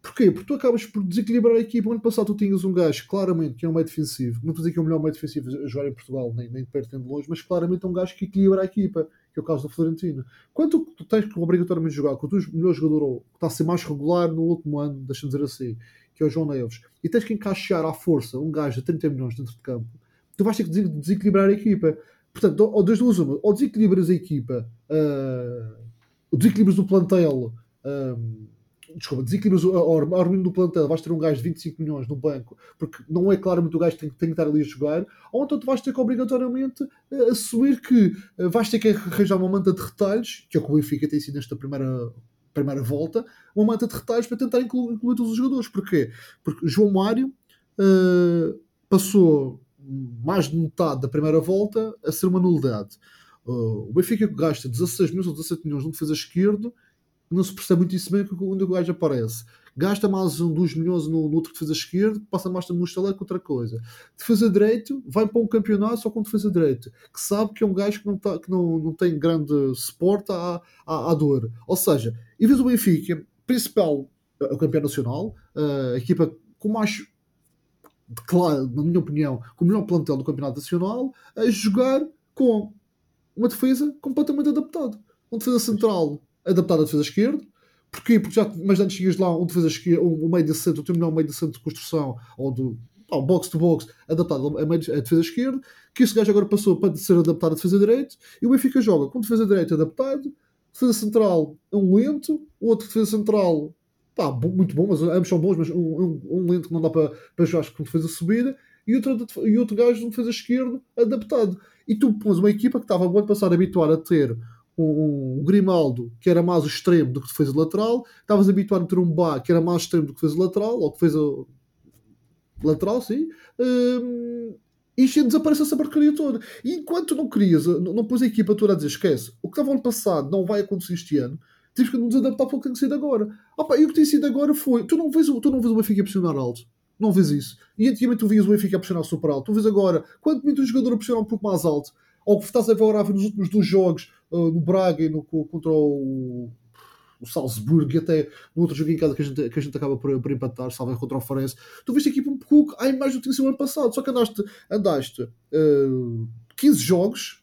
Porquê? Porque tu acabas por desequilibrar a equipa. O ano passado tu tinhas um gajo, claramente, que é um meio defensivo. Não estou a dizer que é o melhor meio defensivo a jogar em Portugal, nem, nem de perto nem de longe, mas claramente é um gajo que equilibra a equipa, que é o caso do Florentino. Quando tu, tens que obrigatoriamente jogar com o teu melhor jogador, ou que está a ser mais regular no último ano, deixa-me dizer assim, que é o João Neves, e tens que encaixar à força um gajo de 30 milhões dentro de campo, tu vais ter que des- desequilibrar a equipa. Portanto, ou das duas uma, ou desequilibras a equipa, ou desequilibras o plantel, ah, desculpa, desequilibras ordem a ordem do plantel, vais ter um gajo de 25 milhões no banco, porque não é claramente o gajo que tem, tem que estar ali a jogar, ou então tu vais ter que obrigatoriamente eh, assumir que eh, vais ter que arranjar uma manta de retalhos, que é o que o Benfica tem sido nesta primeira, primeira volta, uma manta de retalhos para tentar incluir, incluir todos os jogadores. Porquê? Porque João Mário eh, passou mais de metade da primeira volta a ser uma nulidade. Uh, o Benfica gasta 16 milhões ou 17 milhões num defesa esquerdo, não se percebe muito isso bem onde o gajo aparece. Gasta mais um 2 milhões no, no outro defesa esquerdo, passa mais no estaleco outra coisa. Defesa direito, vai para um campeonato só com defesa direito, que sabe que é um gajo que não, tá, que não, não tem grande suporte à, à, à dor. Ou seja, e vês o Benfica, principal, o campeão nacional, uh, a equipa com mais claro, na minha opinião, com o melhor plantel do Campeonato Nacional, a jogar com uma defesa completamente adaptada. Um defesa central adaptado à defesa esquerda. Porquê? Porque já, mas antes tinhas lá um defesa esquerda, um, um meio de centro, melhor meio de centro de construção, ou do oh, box to box, adaptado a, meio, a defesa esquerda, que esse gajo agora passou para ser adaptado à defesa direita, e o Benfica joga com defesa direita adaptado, defesa central um lento, outro defesa central pá, muito bom, mas ambos são bons, mas um, um, um lento que não dá para, para jogar com defesa subida, e outro, e outro gajo de defesa esquerda adaptado. E tu pões uma equipa que estava o ano passado habituada a ter um, um, Grimaldo que era mais o extremo do que defesa lateral, estavas habituado a ter um Bá que era mais extremo do que defesa lateral, ou que fez a lateral, sim. Um, e desaparece essa porcaria toda. E enquanto não querias, não, não pôs a equipa toda a dizer esquece, o que estava ano passado não vai acontecer este ano, tive que nos adaptar para o que tem sido agora. Opa, e o que tem sido agora foi: tu não vês, tu não vês o Benfica pressionar alto. Não vês isso. E antigamente tu vias o Benfica pressionar super alto. Tu vês agora, quanto muito o jogador a pressionar um pouco mais alto, ou estás a ver agora nos últimos dois jogos, uh, no Braga e no, contra o, o Salzburgo e até no outro jogo em casa que a gente, que a gente acaba por, por empatar, salve contra o Farense, tu viste a equipa um pouco à imagem do que tinha ano passado, só que andaste, andaste uh, 15 jogos,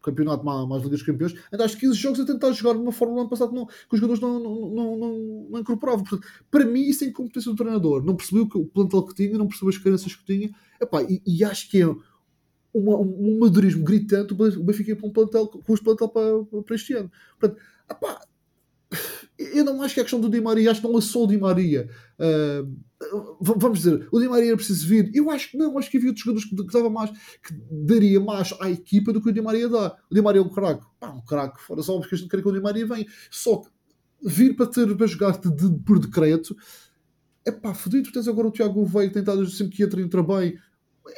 campeonato mais, mais Liga dos Campeões, andaste 15 jogos a tentar jogar de uma forma no ano passado não, que os jogadores não, não, não, não, incorporavam. Portanto, para mim, isso é incompetência do treinador. Não percebeu o plantel que tinha, não percebeu as carências que tinha. Epá, e, e acho que é uma, um madurismo gritante o Benfica para um plantel, com os plantel para, para este ano. Portanto, epá, eu não acho que é questão do Di Maria, acho que não é só o Di Maria. Uh, vamos dizer, o Di Maria era preciso vir. Eu acho que não, acho que havia outros jogadores que, que, dava mais, que daria mais à equipa do que o Di Maria dá. O Di Maria é um craque, pá, um craque, fora só porque a gente quer que o Di Maria venha. Só que vir para ter para jogar de, de, por decreto é pá, fodido. Tens agora o Tiago Veio tentado sempre que entra entra bem,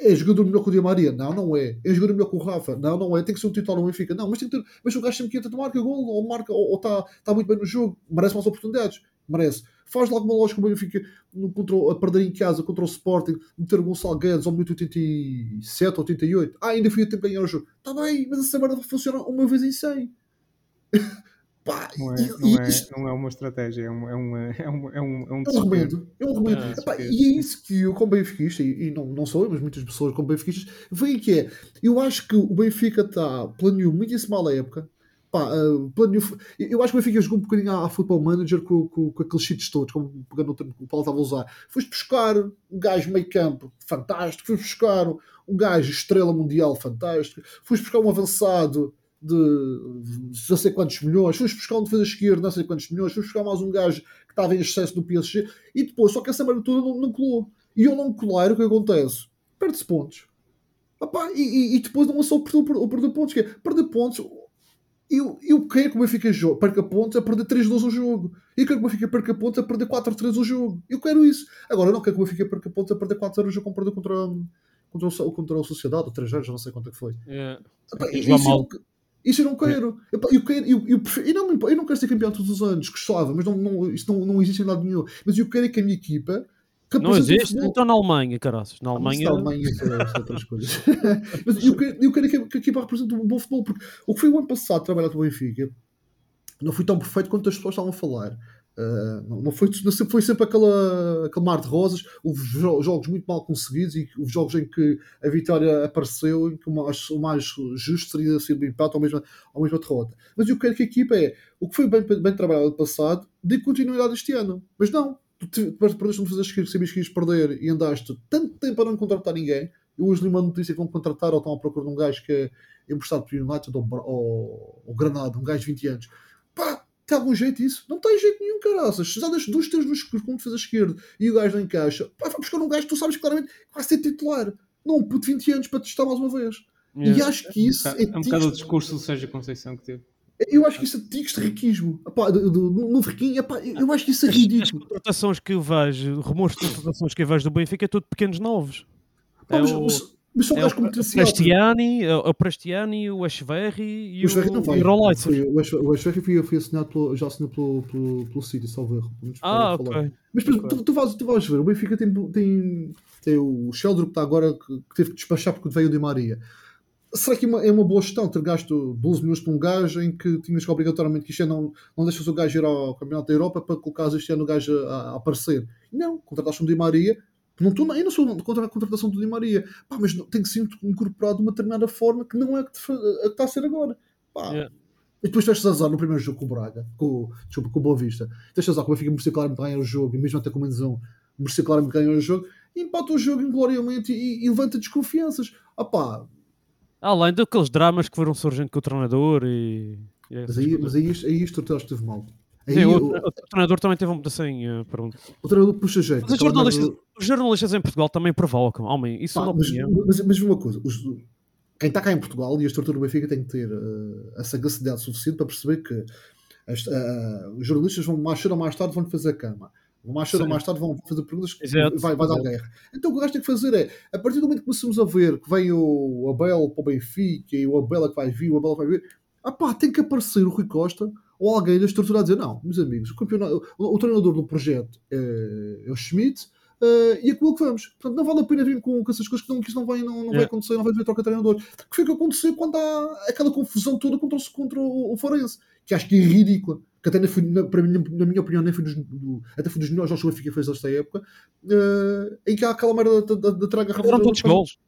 é jogador melhor que o Di Maria? Não, não é. É jogador melhor que o Rafa? Não, não é. Tem que ser um titular no Benfica? Não, mas tem que ter. Mas o gajo sempre que entra, marca gol, ou marca, ou está tá muito bem no jogo, merece mais oportunidades. Merece. Faz logo uma lógica o Benfica no, contra, a perder em casa contra o Sporting, meter o Gonçalo Guedes ao minuto 87 ou 88. Ah, ainda fui a tempo de ganhar o jogo. Está bem, mas essa merda funciona uma vez em 100. Pá, não, é, não, é, não é uma estratégia, é um, é um, é um, é um, é um, é um remendo. É um remendo. Ah, Epá, e é isso que eu, como benfiquista, e, e não, não sou eu, mas muitas pessoas como benfiquistas, veem que é. Eu acho que o Benfica está, planeou muitíssimo mal a época. Pá, uh, planeou, eu acho que o Benfica jogou um bocadinho à, à Football Manager com, com, com aqueles cheats todos, como pegando o termo que o Paulo estava a usar. Foste buscar um gajo meio campo fantástico, foste buscar um gajo estrela mundial fantástico, foste buscar um avançado de não sei quantos milhões, fomos buscar um defesa esquerda, não sei quantos milhões, fomos buscar mais um gajo que estava em excesso no PSG e depois, só que essa merda toda não, não colou. E eu não colar, o que acontece? Perde-se pontos. Epá, e, e, e, depois não é só perder, o perder pontos, que é perder pontos. Eu, eu quero que o Benfica jogo, perca pontos a perder 3-2 o jogo. Eu quero que o Benfica perca pontos a perder 4-3 o jogo. Eu quero isso. Agora, eu não quero que o Benfica perca pontos a perder 4-0 o jogo como perdeu contra, contra, o, contra a Sociedade, ou 3 0 já não sei quanto é que foi. Yeah. Epá, isso, eu, isso eu não quero. Eu, eu, quero eu, eu, prefiro, eu, não, eu não quero ser campeão todos os anos, gostava, mas não, não, isso não, não existe em lado nenhum. Mas eu quero é que a minha equipa. Não existe? Então na Alemanha, caraças. Na Alemanha. Ah, na Alemanha é outras coisas. mas eu quero, eu quero que, a, que a equipa represente um bom futebol, porque o que foi o ano passado trabalhar com o Benfica não foi tão perfeito quanto as pessoas estavam a falar. Uh, não, foi, não foi sempre aquela, aquele mar de rosas. Houve jogos muito mal conseguidos e houve jogos em que a vitória apareceu em que o mais, o mais justo seria ser o empate ou mesmo, ou mesmo derrota. Mas eu quero que a equipa é o que foi bem, bem trabalhado no passado, de continuidade este ano. Mas não, tu perdeste de fazer que sabias que ias perder e andaste tanto tempo a não contratar ninguém. Eu hoje li uma notícia que vão contratar ou estão à procura de um gajo que é emprestado para United ou, ou, ou Granada, um gajo de 20 anos. Pá, Tem algum jeito isso? Não tem jeito nenhum, caraças. Se já das duas, três nos escuros com um defesa esquerdo e o gajo não encaixa, pá, vai buscar um gajo que tu sabes claramente que vai ser titular. Não um puto de 20 anos para testar mais uma vez. E acho que isso É é, um bocado o discurso do Sérgio Conceição que teve. eu acho que isso é tiques de riquismo. Epá, do, do, no no riquinho, epá, eu acho que isso é As ridículo. contratações que eu vejo, rumores de contratações que eu vejo do Benfica é tudo pequenos novos. Pá, É mas, o- mas, mas são É gajos o com potencial. Prestiani, é o Prestiani, o Echeverri e O Schwerri não o, vai. o O o Schwerri foi, foi assinado pelo, já assinou pelo, pelo, pelo City, salvo erro. Ah, falar. ok. Mas por exemplo, tu, tu, vais, tu vais ver, o Benfica tem, tem, tem o Sheldrup que está agora que, que teve que despachar porque veio o Di Maria. Será que é uma, é uma boa gestão ter gasto 12 milhões por um gajo em que tinhas que obrigatoriamente que isto ano não, não deixas o gajo ir ao Campeonato da Europa para colocar este ano o gajo a, a aparecer? Não, contrataste um Di Maria. Não estou, eu não sou contra a contratação do Di Maria, Pá, mas tem que ser incorporado de uma determinada forma que não é a que, está a ser agora. Pá. Yeah. E depois tiveste azar no primeiro jogo com o Braga, com, desculpa, com o Boa Vista. Tiveste azar que o Benfica merecia claramente ganhar o jogo, e mesmo até com menos um, merecia claramente ganhar o jogo, e empata o jogo ingloriamente e, e levanta desconfianças. Ah pá, Além daqueles dramas que foram surgindo com o treinador e. e mas aí, coisas. mas aí, isto- aí isto esteve mal. Aí o, o, o treinador também teve um assim, uh, pronto. o treinador puxa jeito. Os jornalistas, os jornalistas em Portugal também provocam, homem, isso Pá, não mas, mas, mas uma coisa, os- quem está cá em Portugal e a estrutura do Benfica tem que ter eh, a sagacidade suficiente para perceber que as- eh, os jornalistas vão mais cedo ou mais tarde vão fazer a cama. Mais cedo ou mais tarde vão fazer perguntas que Exato, vai, vai dar guerra. Então o que o gajo tem que fazer é, a partir do momento que começamos a ver que vem o Abel para o Benfica e o Abel é que vai vir, o Abel é que vai vir, ah pá, tem que aparecer o Rui Costa ou alguém da estrutura a dizer, não, meus amigos, o, o, o treinador do projeto é, é o Schmidt, eh, e é com ele que vamos. Portanto, não vale a pena vir com, com essas coisas que, não, que isso não vai, não, não vai acontecer, não vai haver troca de treinador. Que foi o que aconteceu quando há aquela confusão toda contra, o- contra o, o Forense, que acho que é ridícula. Que até nem foi, na, para mim, na minha opinião, nem foi dos, do, até foi dos melhores jogos que o Benfica fez esta época, eh, em que há aquela merda da, da, da traga Eram todos gols.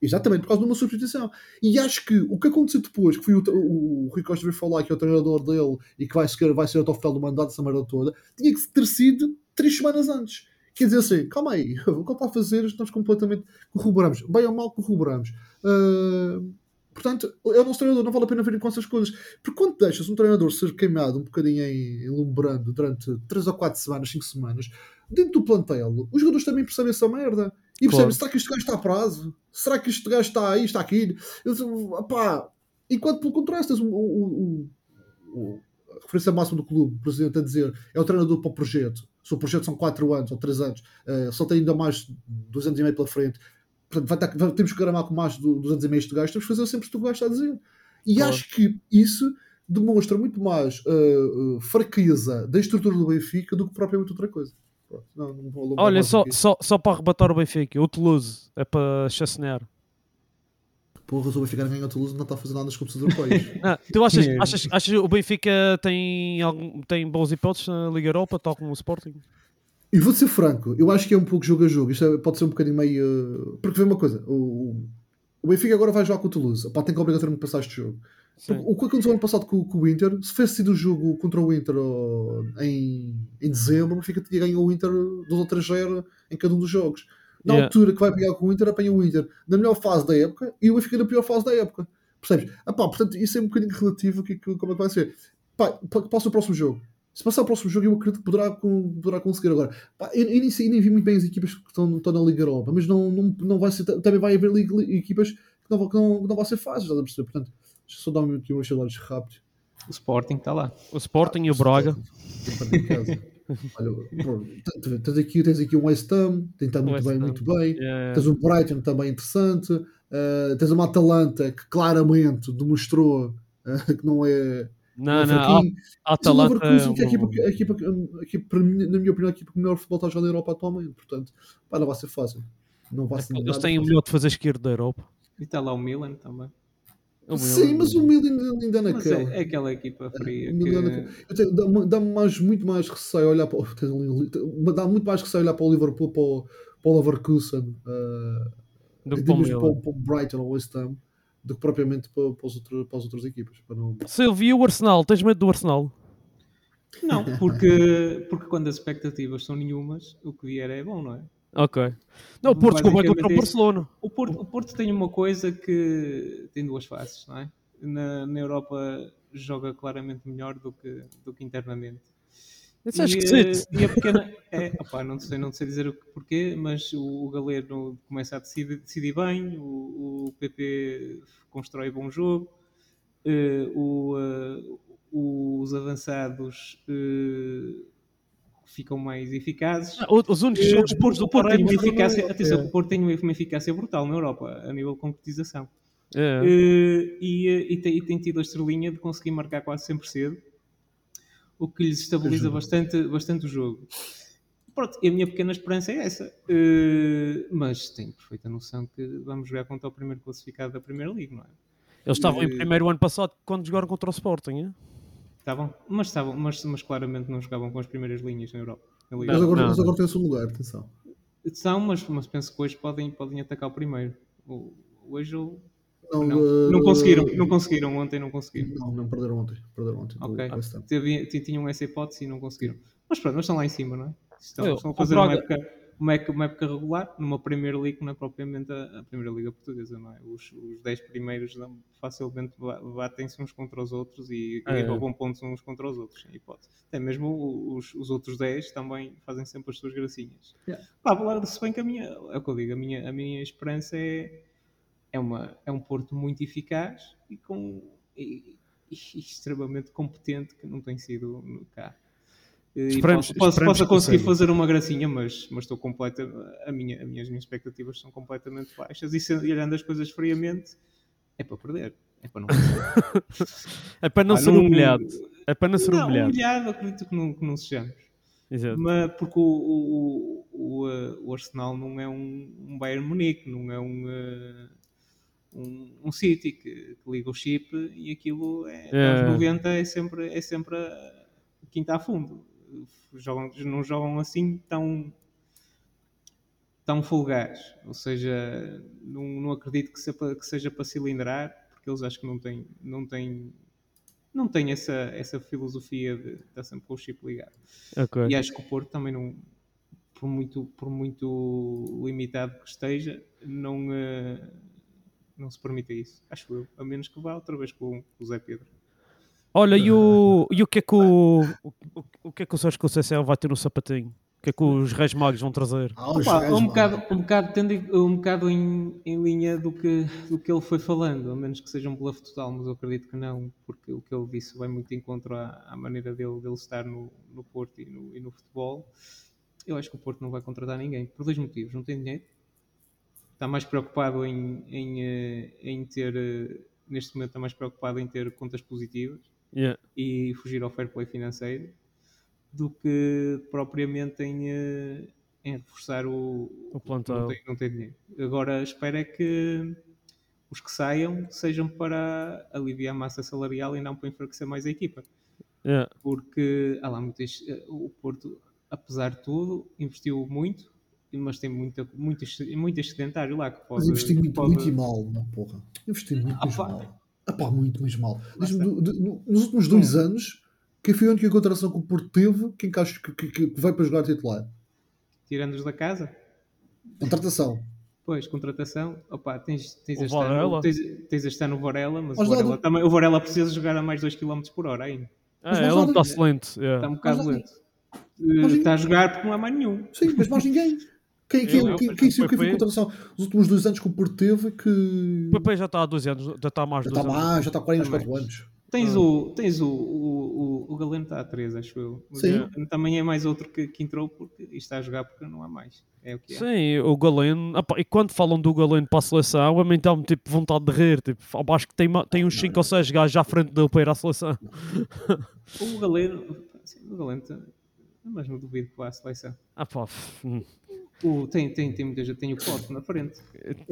Exatamente, por causa de uma substituição. E acho que o que aconteceu depois, que foi o, o, o Rui Costa veio falar que é o treinador dele e que vai ser, vai ser até o final do mandato, essa merda toda, tinha que ter sido três semanas antes. Quer dizer assim, calma aí, o que está a fazer, estamos completamente corroboramos. Bem ou mal corroboramos. Ah, portanto, é o nosso treinador, não vale a pena verem com essas coisas. Porque quando deixas um treinador ser queimado um bocadinho em, em lumbrando durante 3 ou 4 semanas, 5 semanas, dentro do plantel, os jogadores também percebem essa merda. E Claro. será que este gajo está a prazo? Será que este gajo está aí, está aqui? Eu, opá, enquanto pelo contrário, tens o, o, o- a referência máxima do clube, o presidente a dizer, é o treinador para o projeto. Se o projeto são 4 anos ou 3 anos, eh, só tem ainda mais 2 anos e meio pela frente, portanto, vai estar- vai- temos que gramar com mais de 2 anos e meio este gajo, temos que fazer sempre o que o gajo está a dizer. E Claro. acho que isso demonstra muito mais eh, eh, fraqueza da estrutura do Benfica do que propriamente outra coisa. Pronto, não- não vou Olha, só, só, só para arrebatar o Benfica, o Toulouse é para chacinear. Porra, o Benfica ganhar o Toulouse não está a fazer nada nas competições europeias. Ah, tu achas, É. achas, achas que o Benfica tem, algum, tem boas hipóteses na Liga Europa, tal como o Sporting? E vou ser franco, eu acho que é um pouco jogo a jogo. Isto é- pode ser um bocadinho meio. uh, Porque vê uma coisa: o, o Benfica agora vai jogar com o Toulouse. Pá, tem que obrigatoriamente passar este jogo. Sim. O que aconteceu ano passado com, com o Inter, se tivesse sido o jogo contra o Inter em, em dezembro, o Benfica tinha ganho o Inter 2 ou 3 0 em cada um dos jogos. Na Yeah. altura que vai pegar com o Inter, apanha o Inter na melhor fase da época e o Benfica na pior fase da época. Percebes? Ah, pá, portanto, isso é um bocadinho relativo que, que- como é que vai ser. Pá, pa- passa o próximo jogo. Se passar o próximo jogo, eu acredito que poderá, poderá conseguir agora. Pá, eu, eu nem, sei- nem vi muito bem as equipas que estão, estão na Liga Europa, mas não, não, não vai ser, também vai haver equipas que não, vão- que não, que não vão ser fáceis, estás a perceber? Portanto, deixa eu só dar aqui uns salários rápidos. O Sporting está lá. O Sporting e o Braga. Perder em casa. Olha, pô, tens- aqui, tens aqui um West Ham, tem estado muito West bem, Ham. muito bem. É, Tens um Brighton também interessante. Uh, tens uma Atalanta que claramente demonstrou uh, que não é, não, é não, a, Atalanta. Que é a equipa, um- a a na minha opinião, a equipa que melhor futebol está a jogar na Europa atualmente. Portanto, pá, não vai ser fácil. Não vai ser Eles nada têm o melhor de fazer esquerdo da Europa. E está lá o Milan também. O Sim, mas o Milan ainda, naquela. é, é aquela equipa fria O Milan que... Eu Dá-me dá-me mais, muito mais receio olhar para Dá muito mais receio olhar para o Liverpool, para o, para o Leverkusen, uh, do para o para, o- para o Brighton ou West Ham, do que propriamente para, para, os outro, para as outras equipas. Para não... Silvio e o Arsenal, tens medo do Arsenal? Não, porque, porque quando as expectativas são nenhumas, o que vier é bom, não é? Ok. Não, o Porto jogou bem contra o é. Barcelona. O Porto, o Porto tem uma coisa que tem duas faces, não é? Na, na Europa joga claramente melhor do que, do que internamente. Isso é esquisito. eh, e a pequena. É, opá, não, sei, não sei dizer o porquê, mas o, o Galeno começa a decidir, decidir bem, o, o PP constrói bom jogo, eh, o, eh, os avançados eh, ficam mais eficazes. Ah, Os únicos Eh, jogos puros Porto, do o Porto tem uma eficácia, atenção, É. o Porto tem uma eficácia brutal na Europa, a nível de concretização. É. Eh, e, eh, e tem, e tem tido a estrelinha de conseguir marcar quase sempre cedo, o que lhes estabiliza bastante, bastante o jogo. Pronto, e a minha pequena esperança é essa. Eh, mas tenho perfeita noção que vamos jogar contra o primeiro classificado da Primeira Liga, não é? Eles estavam em Eh, primeiro ano passado quando jogaram contra o Sporting. é? Estavam, mas, estavam, mas, mas claramente não jogavam com as primeiras linhas na Europa. na Liga. Mas agora, não, mas agora tem o segundo lugar, atenção. São, mas, mas penso que hoje podem, podem atacar o primeiro. Hoje eu- Não, não, eh, não conseguiram, não conseguiram ontem, não conseguiram. Não, não perderam ontem. Perderam ontem. Ok. Teve- tinham essa hipótese e não conseguiram. Mas pronto, mas estão lá em cima, não é? Estão, Eu- estão a fazer uma época, uma, época, uma época regular numa Premier League não é propriamente a, a Primeira Liga Portuguesa, não é? Os, os 10 primeiros dão- facilmente ba- batem-se uns contra os outros e, É. e roubam pontos uns contra os outros, sem hipótese. Até mesmo os, os outros 10 também fazem sempre as suas gracinhas. Yeah. Pá, se bem que a minha, é o que eu digo, a minha, a minha esperança é, é, uma, é um Porto muito eficaz e com e- e extremamente competente que não tem sido no cá. E Esperemos- posso, posso, posso conseguir seja. fazer uma gracinha, mas, mas estou completa. A minha, a minha- as minhas expectativas são completamente baixas e, se, e olhando as coisas friamente, é para perder. É para não É para não Pá, ser não- humilhado. É para não ser Não, humilhado. humilhado, acredito que não, que não sejamos. Exato. Mas porque o, o, o, uh, o Arsenal não é um, um Bayern Munique, não é um, uh, um, um City que, que liga o chip e aquilo é, É. aos 90 é sempre, é sempre a quinta a fundo. Jogam, não jogam assim tão tão fulgares. Ou seja, não, não acredito que, seja, que seja para cilindrar, porque eles acho que não têm, não têm, não têm essa, essa filosofia de estar sempre com o chip ligado. Ok. E acho que o Porto também não, por muito, por muito limitado que esteja, não, eh, não se permite isso. Acho eu. A menos que vá outra vez com, com o Zé Pedro. Olha, e o, e o que é que o, o, o- que é que o Sérgio Conceição vai ter no sapatinho? O que é que os Reis Magos vão trazer? Ah, Opa, um bocado, um bocado, tendo, em- um bocado em, em linha do que, do que ele foi falando, a menos que seja um bluff total, mas eu acredito que não, porque o que ele disse vai muito de encontro à, à maneira dele, dele estar no, no Porto e no, e no futebol. Eu acho que o Porto não vai contratar ninguém, por dois motivos. Não tem dinheiro, está mais preocupado em, em, eh, em ter, eh, neste momento está mais preocupado em ter contas positivas Yeah. e fugir ao fair play financeiro do que propriamente em, eh, em reforçar o, O plantel. Não tem, não tem dinheiro. Agora espero é que os que saiam sejam para aliviar a massa salarial e não para enfraquecer mais a equipa. Yeah. Porque há lá muitas, eh, o Porto, apesar de tudo, investiu muito, mas tem muita, muito, muito excedentário lá que pode. Mas investi muito, pode- muito e mal, não, porra. Investi muito, Ah, pá. mal. Ah, pá, muito, mas mal. Do- de- no- nos últimos dois anos, quem foi a única contratação que o Porto teve, quem que acho que, que, que vai para jogar titular? Tirando-os da casa. Contratação. Pois, contratação, opa, tens, tens, O este ano, Varela. tens, tens este ano o Varela, mas, Mas o, Varela também, o Varela precisa jogar a mais 2 km por hora ainda. Ah, Mas ele está lento. Está um bocado Mas- lento. Eh, Está a jogar porque não há mais nenhum. Sim, mas mais ninguém. Quem, quem, Eu quem, quem, quem, foi foi a feio. contratação nos últimos dois anos que o Porto teve que. O PP já está há dois anos, já está há mais Já de está dois anos. mais, já está quase uns Também. 4 anos. Tens, o, tens o, o, o, o Galeno está a 3, acho eu. Sim. também é mais outro que, que entrou porque e está a jogar porque não há mais. É o que é. Sim, o Galeno. Epá, e quando falam do Galeno para a seleção, a mim dá-me tipo vontade de rir. Tipo, acho que tem, tem uns 5 ou 6 gajos à frente dele para ir à seleção. O Galeno, sim, o Galeno, tá- mas não duvido que vá à seleção. Ah, pá, hum. O, tem, tem, tem muita gente, tem o Pote na frente.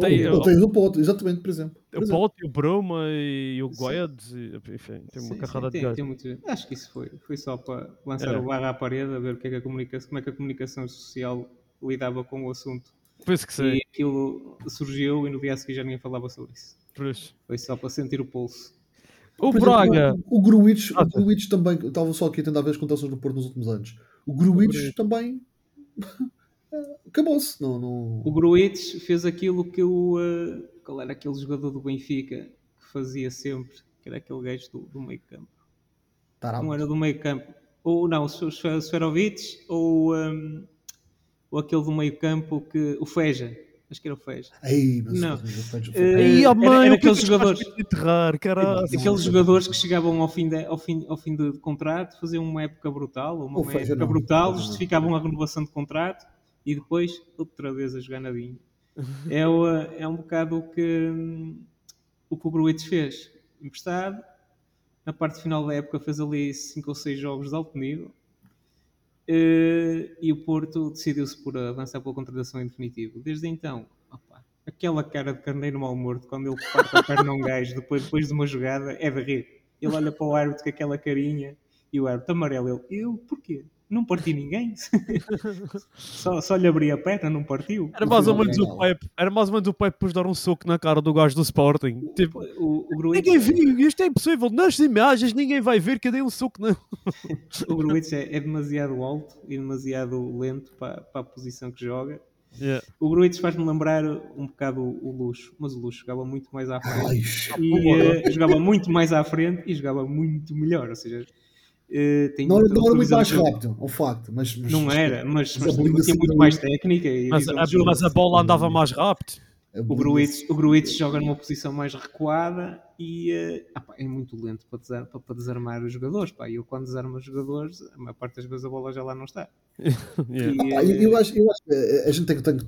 tem Ou o, tens o Porto, exatamente, por exemplo. Por o exemplo. Pote, o Bruma e o e, Enfim, tem uma Sim, carrada sim, de tem, gajos. tem muita gente. Acho que isso foi, foi só para lançar É. o barra à parede, a ver o que é que a comunicação, como é que a comunicação social lidava com o assunto. Penso que sim. E aquilo surgiu e no dia a seguir já ninguém falava sobre isso. por isso. Foi só para sentir o pulso. O Por exemplo, Braga. O, o Gruitch, Ah, o Gruitch também, estava só aqui a tentar ver as contações do Porto nos últimos anos. O Gruitch também acabou-se. Não, não... O Gruitch fez aquilo que o. eh, qual era aquele jogador do Benfica que fazia sempre? que era aquele gajo do, do meio campo. Não era do meio campo. Ou não, o Sfer- Seferovic ou, um, ou aquele do meio campo que. O Feja. Acho que era o Feja. Aí, mas Não. mas eu vejo- Eh, Ai, oh, era- mãe, era é aqueles que jogadores. enterrar, caralho. Aqueles jogadores que chegavam ao fim, de, ao fim, ao fim de contrato, faziam uma época brutal, ou uma Feja época não, brutal, justificavam a renovação de contrato e depois outra vez a jogar na vinha. É, o, é um bocado o que, o que o Gruites fez. Emprestado, na parte final da época fez ali 5 ou 6 jogos de alto nível eh, e o Porto decidiu-se por avançar pela contratação em definitivo. Desde então, opa, aquela cara de carneiro mal morto, quando ele parte a perna a um gajo depois, depois de uma jogada, é de rir. Ele olha para o árbitro com aquela carinha e o árbitro amarelo. Ele, eu, porquê? Não parti ninguém? só, só lhe abri a perna, não partiu? Era mais ou Não, menos não. o Pepe. Era mais ou menos o Pepe depois de dar um soco na cara do gajo do Sporting. Tipo, O, o ninguém viu, isto é impossível. Nas imagens ninguém vai ver que eu dei um soco na. o Gruitch é, é demasiado alto e demasiado lento para, para a posição que joga. Yeah. O Gruitch faz-me lembrar um bocado o, o Luxo, mas o Luxo jogava muito mais à frente. Ai, e eh, jogava muito mais à frente e jogava muito melhor. Ou seja, eh, tem não, não era muito mais rápido, é um facto. Mas, mas- Não era, mas, mas mas tinha muito mais técnica. E Mas, a, mas a bola andava mais rápido. O Gruitch, o Gruitch joga numa posição mais recuada e ah pá, é muito lento para, desar- para- para desarmar os jogadores. Pá. E eu, quando desarmo os jogadores, a maior parte das vezes a bola já lá não está. Yeah. E, Pá, eu, eu acho, eu acho que a gente tem que. tem que-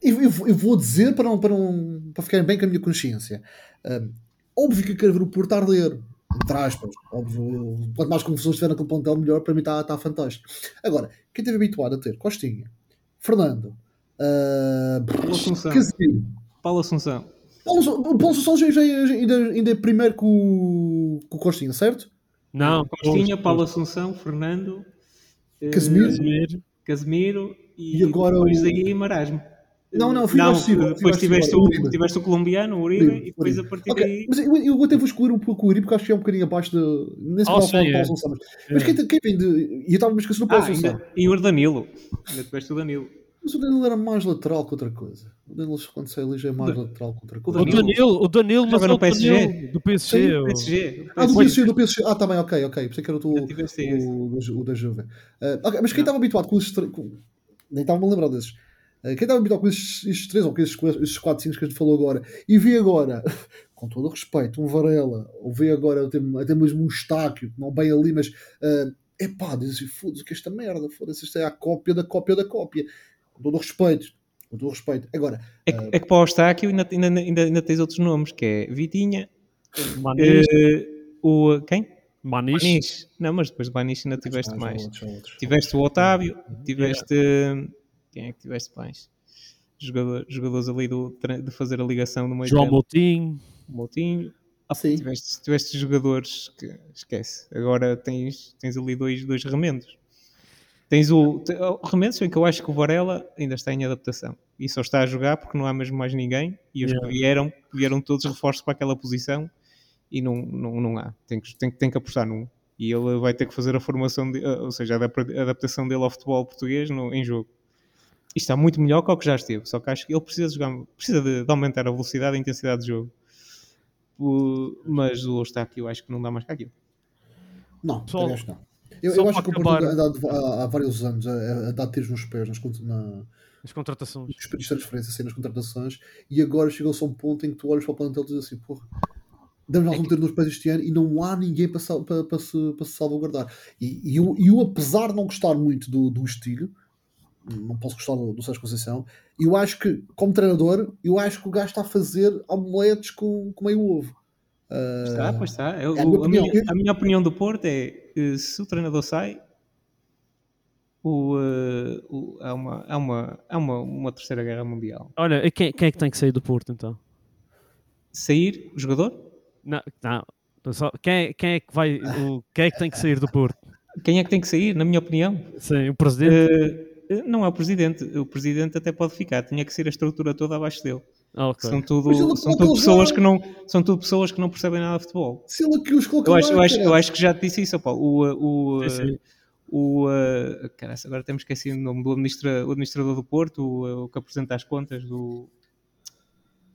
eu, eu- eu vou- dizer para, não, para, não, para ficar bem com a minha consciência. Um, óbvio que eu quero ver o Porto arder. Entre aspas. Óbvio. Quanto mais confusões estiver naquele pontel, melhor. Para mim está tá fantástico. Agora, quem esteve habituado a ter Costinha, Fernando, uh. Paulo Assunção. Paulo Assunção- O Paulo Assunção já, já, ainda, ainda é primeiro com, o- com o Costinha, certo? Não, Costinha, Paulo Assunção, Fernando, eh, Casemiro. Casemiro. Casemiro e, E agora depois o- aí Marasmo. Não, não, fui não, depois mais tiveste, o, tiveste o colombiano, o Uribe, Uribe, e depois Uribe. a partir Ok, daí. Mas eu, eu até vou excluir um pouco o Uribe, porque acho que é um bocadinho abaixo de. Nem se Ah, fala sim, falar de é. Paulo mas, mas quem, quem vem de. E eu estava-me esquecendo do Paulo Ah, Assunção. ainda, e o Danilo. Ainda tiveste o Danilo. Mas o Danilo era mais lateral que outra coisa. O Danilo, quando sai ali, já é mais lateral que outra coisa. O Danilo, o Danilo, mas Joga é o PSG. do PSG. Sim, o- PSG. Ah, do PSG. Do PSG. Ah, tá bem, ok, ok. Pensei que era o, o, o, o da Juve. Ah, ok, mas quem estava habituado com com- Nem estava-me a lembrar desses. Ah, quem estava habituado com esses, esses três ou com esses, esses quatro, cinco que a gente falou agora e vê agora, com todo o respeito, um Varela, ou vê agora até, até mesmo um Estáquio, não bem ali, mas. ah, epá, diz assim, foda-se que esta merda, foda-se, isto é a cópia da cópia da cópia. Com todo o respeito. Com todo o respeito. Agora, É, que- é que para o Eustáquio ainda, ainda, ainda, ainda tens outros nomes, que é Vitinha, Maniche. eh, o quem? Maniche. Maniche. Não, mas depois do Maniche ainda tiveste mais. outros, outros. Tiveste o Otávio, tiveste. Quem é que tiveste mais? Jogador, jogadores ali do, de fazer a ligação no meio João. Moutinho. Moutinho. Ah, Sim. Tiveste, tiveste jogadores que esquece. Agora tens, tens ali dois, dois remendos. Tens o, o remendo, em que eu acho que o Varela ainda está em adaptação e só está a jogar porque não há mesmo mais ninguém. E os Yeah. que vieram, vieram todos reforços para aquela posição e não, não, não há. Tem que, tem, que- tem que apostar num. E ele vai ter que fazer a formação, de, ou seja, a adaptação dele ao futebol português no, em jogo. Isto está muito melhor que o que já esteve, só que acho que ele precisa, de jogar, precisa de, de aumentar a velocidade e a intensidade de jogo. O- mas o Eustáquio eu acho que não dá mais que aquilo. Não, Só- acho que não. Eu, eu acho que o Porto há, há, vários anos a, a dar tiros nos pés nas, na, As contratações. nos pedidos de transferência, assim, nas contratações, e agora chegou-se a um ponto em que tu olhas para o plantel e dizes assim, porra, damos nós um tiro nos pés este ano e não há ninguém para, para, para, se, para se salvaguardar. E, e, eu, e eu, apesar de não gostar muito do, do estilo, não posso gostar do, do Sérgio Conceição, eu acho que, como treinador, eu acho que o gajo está a fazer omeletes com, com meio ovo. Ah, Está, pois está. Eu- é a minha a, minha, opinião. a minha opinião do Porto é se o treinador sai, o, eh, o- há, uma, há, uma, há uma, uma terceira guerra mundial. Olha, e quem, quem é que tem que sair do Porto então? Sair o jogador? Não, não. Só, quem, é- quem é que vai. O, quem é que tem que sair do Porto? Quem é que tem que sair, na minha opinião? Sim, o presidente. Eh, não é o presidente. O presidente até pode ficar. Tinha que ser a estrutura toda abaixo dele. Ah, ok. São tudo, são tudo pessoas que não são tudo pessoas que não percebem nada de futebol. Se ele aqui os coloca Eu acho, eu acho, eu acho que já te disse isso, Paulo. O, o, Sim, sim. o, caralho, agora temos esquecido o nome do administra, o administrador do Porto, o, o que apresenta as contas do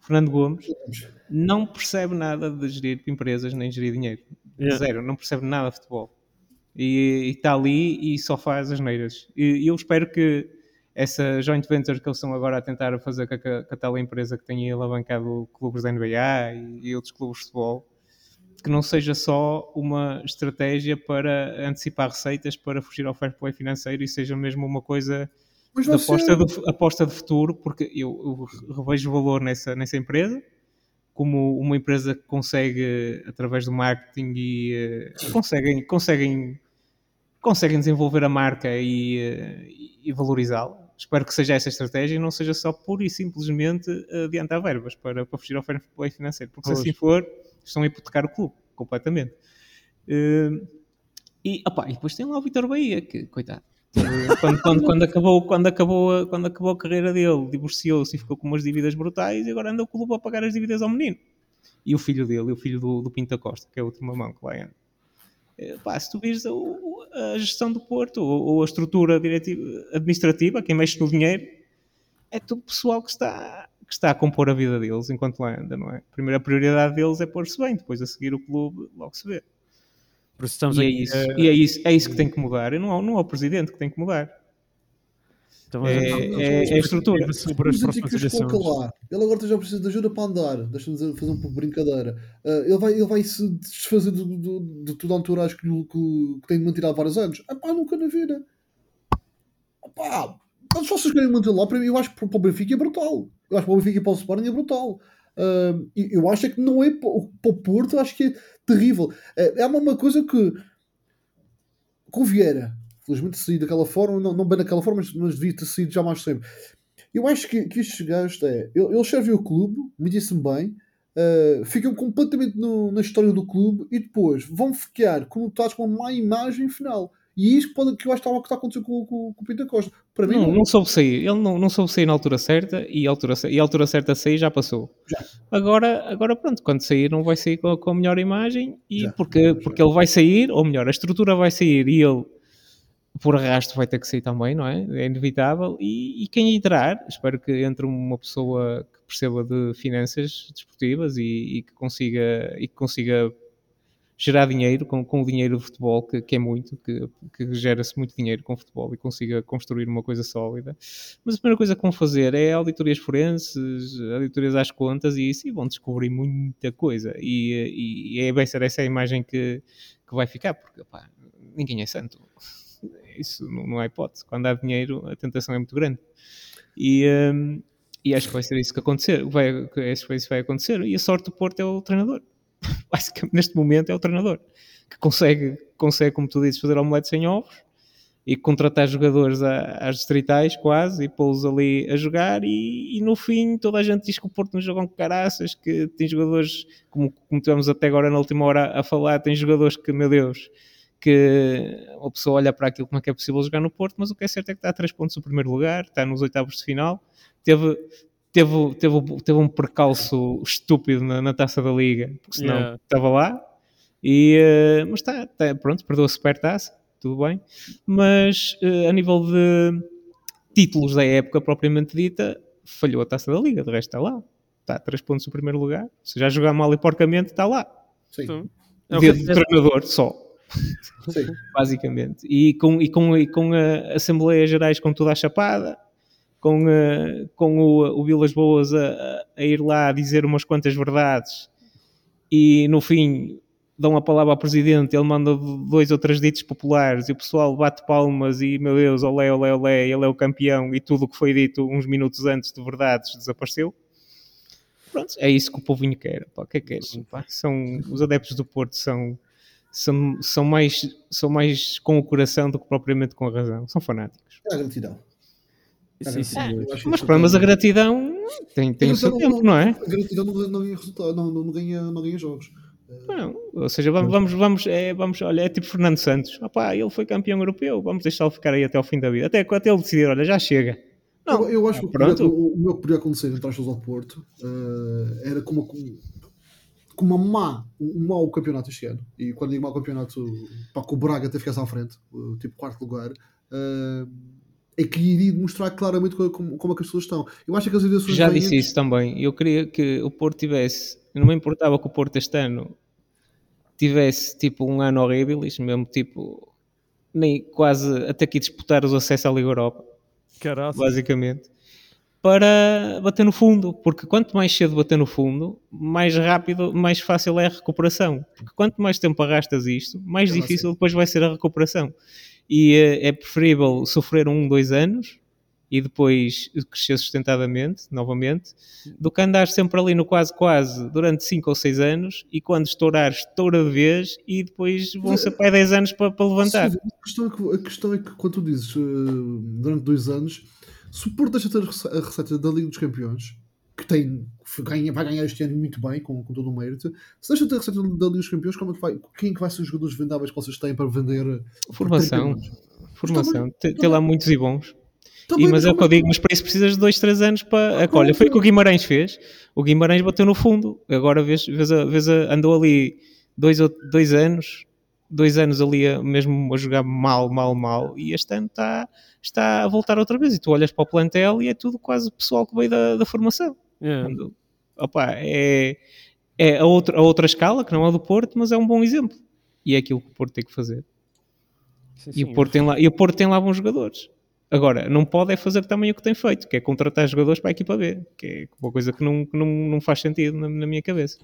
Fernando Gomes não percebe nada de gerir empresas nem gerir dinheiro. Yeah. Zero, não percebe nada de futebol. E está ali e só faz as neiras. E, eu espero que essa joint venture que eles estão agora a tentar fazer com a, com a tal empresa que tem alavancado clubes da NBA e, e outros clubes de futebol, que não seja só uma estratégia para antecipar receitas para fugir ao fair play financeiro e seja mesmo uma coisa de aposta, de, aposta de futuro, porque eu, eu revejo valor nessa, nessa empresa como uma empresa que consegue, através do marketing, e eh, conseguem, conseguem, conseguem desenvolver a marca e, eh, e valorizá-la. Espero que seja essa a estratégia e não seja só pura e simplesmente adiantar verbas para, para fugir ao fair play financeiro, porque se Pois. assim for, estão a hipotecar o clube completamente. Eh, e, opá, e depois tem lá o Vitor Bahia, que, coitado, quando, quando, quando, acabou, quando, acabou, a- quando acabou a carreira dele, divorciou-se e ficou com umas dívidas brutais e agora anda o clube a pagar as dívidas ao menino. E o filho dele, e o filho do, do Pinto da Costa, que é a última mão que lá anda. Eh, Pá, se tu vires a, a gestão do Porto ou, ou a estrutura administrativa, quem mexe no dinheiro, é tudo pessoal que está, que está a compor a vida deles enquanto lá anda, não é? A primeira prioridade deles é pôr-se bem, depois a seguir o clube logo se vê. Por isso estamos E é isso, e é isso, é isso que tem que mudar. E não, é- não é o presidente que tem que mudar. estamos É, é- é a estrutura. Sobre as Os próximas eleições. lá. Ele agora já precisa de ajuda para andar. Deixa-me fazer um pouco de brincadeira. Ah, ele, vai, ele vai se desfazer do, do, de toda a entourage que, que, que tem de manter há vários anos. Ah, pá, nunca na vida. Ah, pá, mas se vocês querem manter lá, para mim, eu acho que para o Benfica é brutal. Eu acho que para o Benfica e para o Sporting é brutal. E eu acho é que não é para o para o Porto, eu acho que é terrível. É, é uma, coisa que com Vieira, felizmente saí daquela forma, não, não bem daquela forma, mas, mas devia ter saído já mais sempre. Eu acho que, que estes gajos é, eles servem o clube, me disse-me bem, uh, ficam completamente no- na história do clube e depois vão ficar conotados com uma má imagem final. E é isso que, pode, que eu acho que está a- que está a acontecer com, com, com o Pinto Costa. Para mim, Não, não. não soube sair. Ele não, não soube sair na altura certa e a altura, e a altura certa a sair já passou. Agora, agora pronto, quando sair não vai sair com a, com a melhor imagem e Já, porque, já. porque ele vai sair, ou melhor, a estrutura vai sair e ele por arrasto vai ter que sair também, não é? É inevitável. E, e quem entrar, espero que entre uma pessoa que perceba de finanças desportivas e, e que consiga e que consiga gerar dinheiro com, com o dinheiro do futebol, que, que é muito, que, que gera-se muito dinheiro com o futebol e consiga construir uma coisa sólida. Mas a primeira coisa que vão fazer é auditorias forenses, auditorias às contas e isso, e vão descobrir muita coisa. E, e, e é bem ser essa a imagem que, que vai ficar, porque ninguém é santo. Isso não, não há hipótese. Quando há dinheiro, a tentação é muito grande. E, hum, e acho que vai ser isso que acontecer. Vai, acho que isso vai acontecer. E a sorte do Porto é o treinador. Neste momento é o treinador que consegue, consegue como tu dizes, fazer omelete sem ovos e contratar jogadores às distritais quase e pô-los ali a jogar e, e no fim toda a gente diz que o Porto não jogam com caraças, que tem jogadores, como, como tivemos até agora na última hora a falar, tem jogadores que, meu Deus, que a pessoa olha para aquilo como é que é possível jogar no Porto, mas o que é certo é que está a 3 pontos do primeiro lugar, está nos oitavos de final, teve, teve, teve, teve um percalço estúpido na, na taça da Liga, porque senão Yeah. estava lá, e, eh, mas está, está, pronto, perdeu a supertaça, tudo bem, mas eh, a nível de títulos da época propriamente dita, falhou a taça da Liga, de resto está lá, está a 3 pontos do primeiro lugar, se já jogar mal e porcamente, está lá, Sim, Então, É do acontece. treinador só sim. basicamente. E com, e com, e com a Assembleias Gerais com toda a chapada, com, eh, com o, o Vilas Boas a, a ir lá dizer umas quantas verdades e no fim dão a palavra ao Presidente, ele manda dois ou três ditos populares e o pessoal bate palmas e meu Deus, olé, olé, olé, ele é o campeão e tudo o que foi dito uns minutos antes de verdades desapareceu. Pronto, é isso que o povinho quer. Pá, o que é que? Pá, são, os adeptos do Porto são, são, são, mais, são mais com o coração do que propriamente com a razão. São fanáticos. É a gratidão. Sim, sim. Eu acho Mas, mas a gratidão tem, tem o seu tempo, não é? A gratidão não, não ganha resultado, não, não, não ganha, não ganha jogos. Não, ou seja, vamos, vamos, vamos, é, vamos, olha, é tipo Fernando Santos. Opá, ele foi campeão europeu, vamos deixá-lo ficar aí até ao fim da vida. Até, até ele decidir, olha, já chega. Não, eu, eu acho que o, que pronto. o, o meu que podia acontecer entre aspas ao Porto eh, era como com, com uma má, um mau campeonato este ano. E quando digo mau campeonato, para que o Braga até ficasse à frente, eh, tipo quarto lugar, eh, é que iria demonstrar claramente como, como, é que as pessoas estão. Eu acho que as eleições Já disse antes- isso também. Eu queria que o Porto tivesse. Não me importava que o Porto este ano tivesse tipo um ano horrível, isto mesmo tipo. Nem quase até aqui disputar os acessos à Liga Europa, Caraca. basicamente, para bater no fundo. Porque quanto mais cedo bater no fundo, mais rápido, mais fácil é a recuperação. Porque quanto mais tempo arrastas isto, mais É difícil depois vai ser a recuperação. E eh, é preferível sofrer um, dois anos e depois crescer sustentadamente, novamente, do que andar sempre ali no quase quase durante 5 ou 6 anos e quando estourar, estoura de vez e depois vão ser para aí 10 anos para, para levantar. Sim, a, questão é que, a questão é que, quando tu dizes eh, durante dois anos, ter rece- a receita da Liga dos Campeões, que tem, ganha, vai ganhar este ano muito bem, com, com todo o mérito, se deixa de ter receita da Liga dos Campeões, como é que vai, quem é que vai ser os jogadores vendáveis que vocês têm para vender? eh, Formação. 30 milhões? Formação. Tem, lá muitos e bons. Também, E, mas é o que eu digo, mas para isso precisas de 2, 3 anos para. Olha, foi o que o Guimarães fez. O Guimarães bateu no fundo. Agora vês, vês, a- vês a- andou ali dois, dois anos, dois anos ali a- mesmo a jogar mal, mal, mal. E este ano está, está a voltar outra vez. E tu olhas para o plantel e é tudo quase pessoal que veio da, da formação. Quando- opa, é, é a, outra, a outra escala, que não é do Porto, mas é um bom exemplo. E é aquilo que o Porto tem que fazer. Sim, E o, Porto tem lá, e o Porto tem lá bons jogadores. Agora, não pode é fazer também o que tem feito, que é contratar jogadores para a equipa B, que é uma coisa que não, que não, não faz sentido na, na minha cabeça.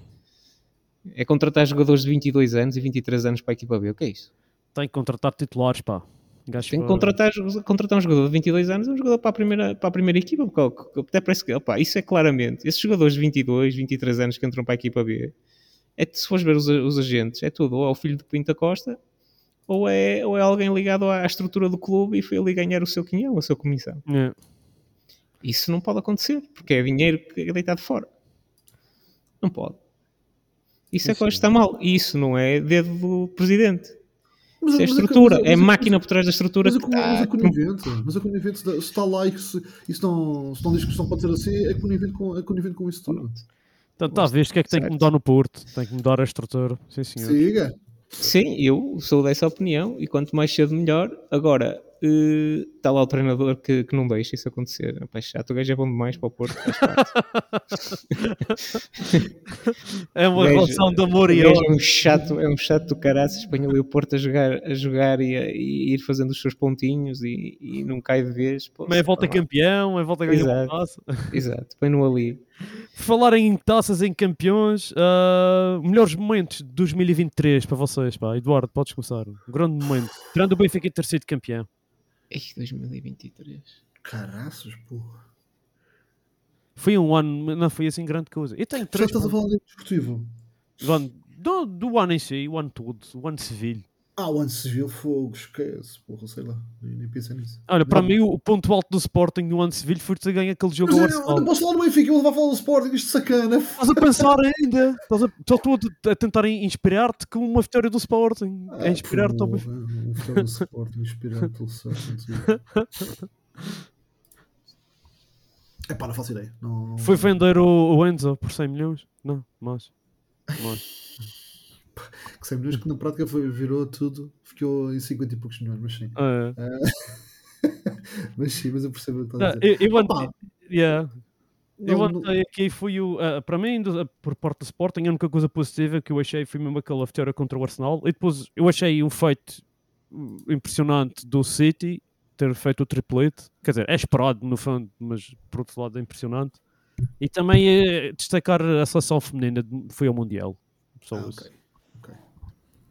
É contratar jogadores de 22 anos e 23 anos para a equipa B. O que é isso? Tem que contratar titulares, pá. Gajo Tem que contratar, contratar um jogador de 22 anos, um jogador para a primeira, para a primeira equipa, porque até parece que, opá, isso é claramente, esses jogadores de 22, 23 anos que entram para a equipa B, é, se fores ver os, os agentes, é tudo, ou é o filho de Pinta Costa, ou é, ou é alguém ligado à estrutura do clube e foi ali ganhar o seu quinhão, a sua comissão. Yeah. Isso não pode acontecer, porque é dinheiro que é deitado fora. Não pode. Isso é acho que está mal. E isso não é dedo do presidente. Mas- Isso é estrutura. mas É mas máquina por trás da estrutura Mas que a, mas está. a conivente, mas a conivente, se está lá e que se, e se, não, se não diz que não pode ser assim, é conivente com, é conivente com isso tudo. Então, vês o que é que tem que Certo. mudar no Porto? Tem que mudar a estrutura. Sim, senhor. Siga. Sim, eu sou dessa opinião e quanto mais cedo melhor. Agora, eh, está lá o treinador que, que não deixa isso acontecer. Rapaz, chato, o gajo é bom demais para o Porto. É uma Gajo- relação de amor e gajo ódio. é um chato, é um chato do caraças, põe ali o Porto a jogar, a jogar e, a, e ir fazendo os seus pontinhos e, e não cai de vez. Pô, Meia volta tá campeão, meia volta ganhar uma Exato. taça. Exato, põe-no ali. Por falar em taças, em campeões, ah, melhores momentos de 2023 para vocês, pá. Eduardo, podes começar. Um grande momento. Tirando o Benfica ter sido campeão. Ei, 2023. Caraças, porra. Foi um ano, não foi assim grande coisa. Eu tenho Já três estás a falar de desportivo. do, ano, do, do ano em si, o ano todo, o ano Sevilha. Ah, o ano civil, fogo, esquece, porra, sei lá, nem, nem pensei nisso. Olha, para Não. mim, o ponto alto do Sporting no ano foi ter ganho aquele jogo Mas ao eu, não posso falar do Benfica, eu vou levar a falar do Sporting, isto sacana. Estás a pensar ainda. Estás a, só estou a, tentar inspirar-te com uma vitória do Sporting. É inspirar-te ao Benfica. Um vitória do Sporting, inspirar-te pelo Sporting. É pá, não faço ideia. Não, não- Foi vender o, o Enzo por 100 milhões? Não, mais. mais. Que 100 milhões que na prática foi, virou tudo, ficou em 50 e poucos milhões, mas sim. É. Mas sim, mas eu percebo o que estás a dizer. eu, eu Opa, yeah. não- aqui foi o. ah, para mim, do- por parte do Sporting, a única coisa positiva que eu achei foi mesmo aquela vitória contra o Arsenal. E depois eu achei um feito impressionante do City ter feito o triplete. Quer dizer, é esperado no fundo, mas por outro lado é impressionante. E também eh, destacar a seleção feminina foi ao Mundial. Só Ah, isso.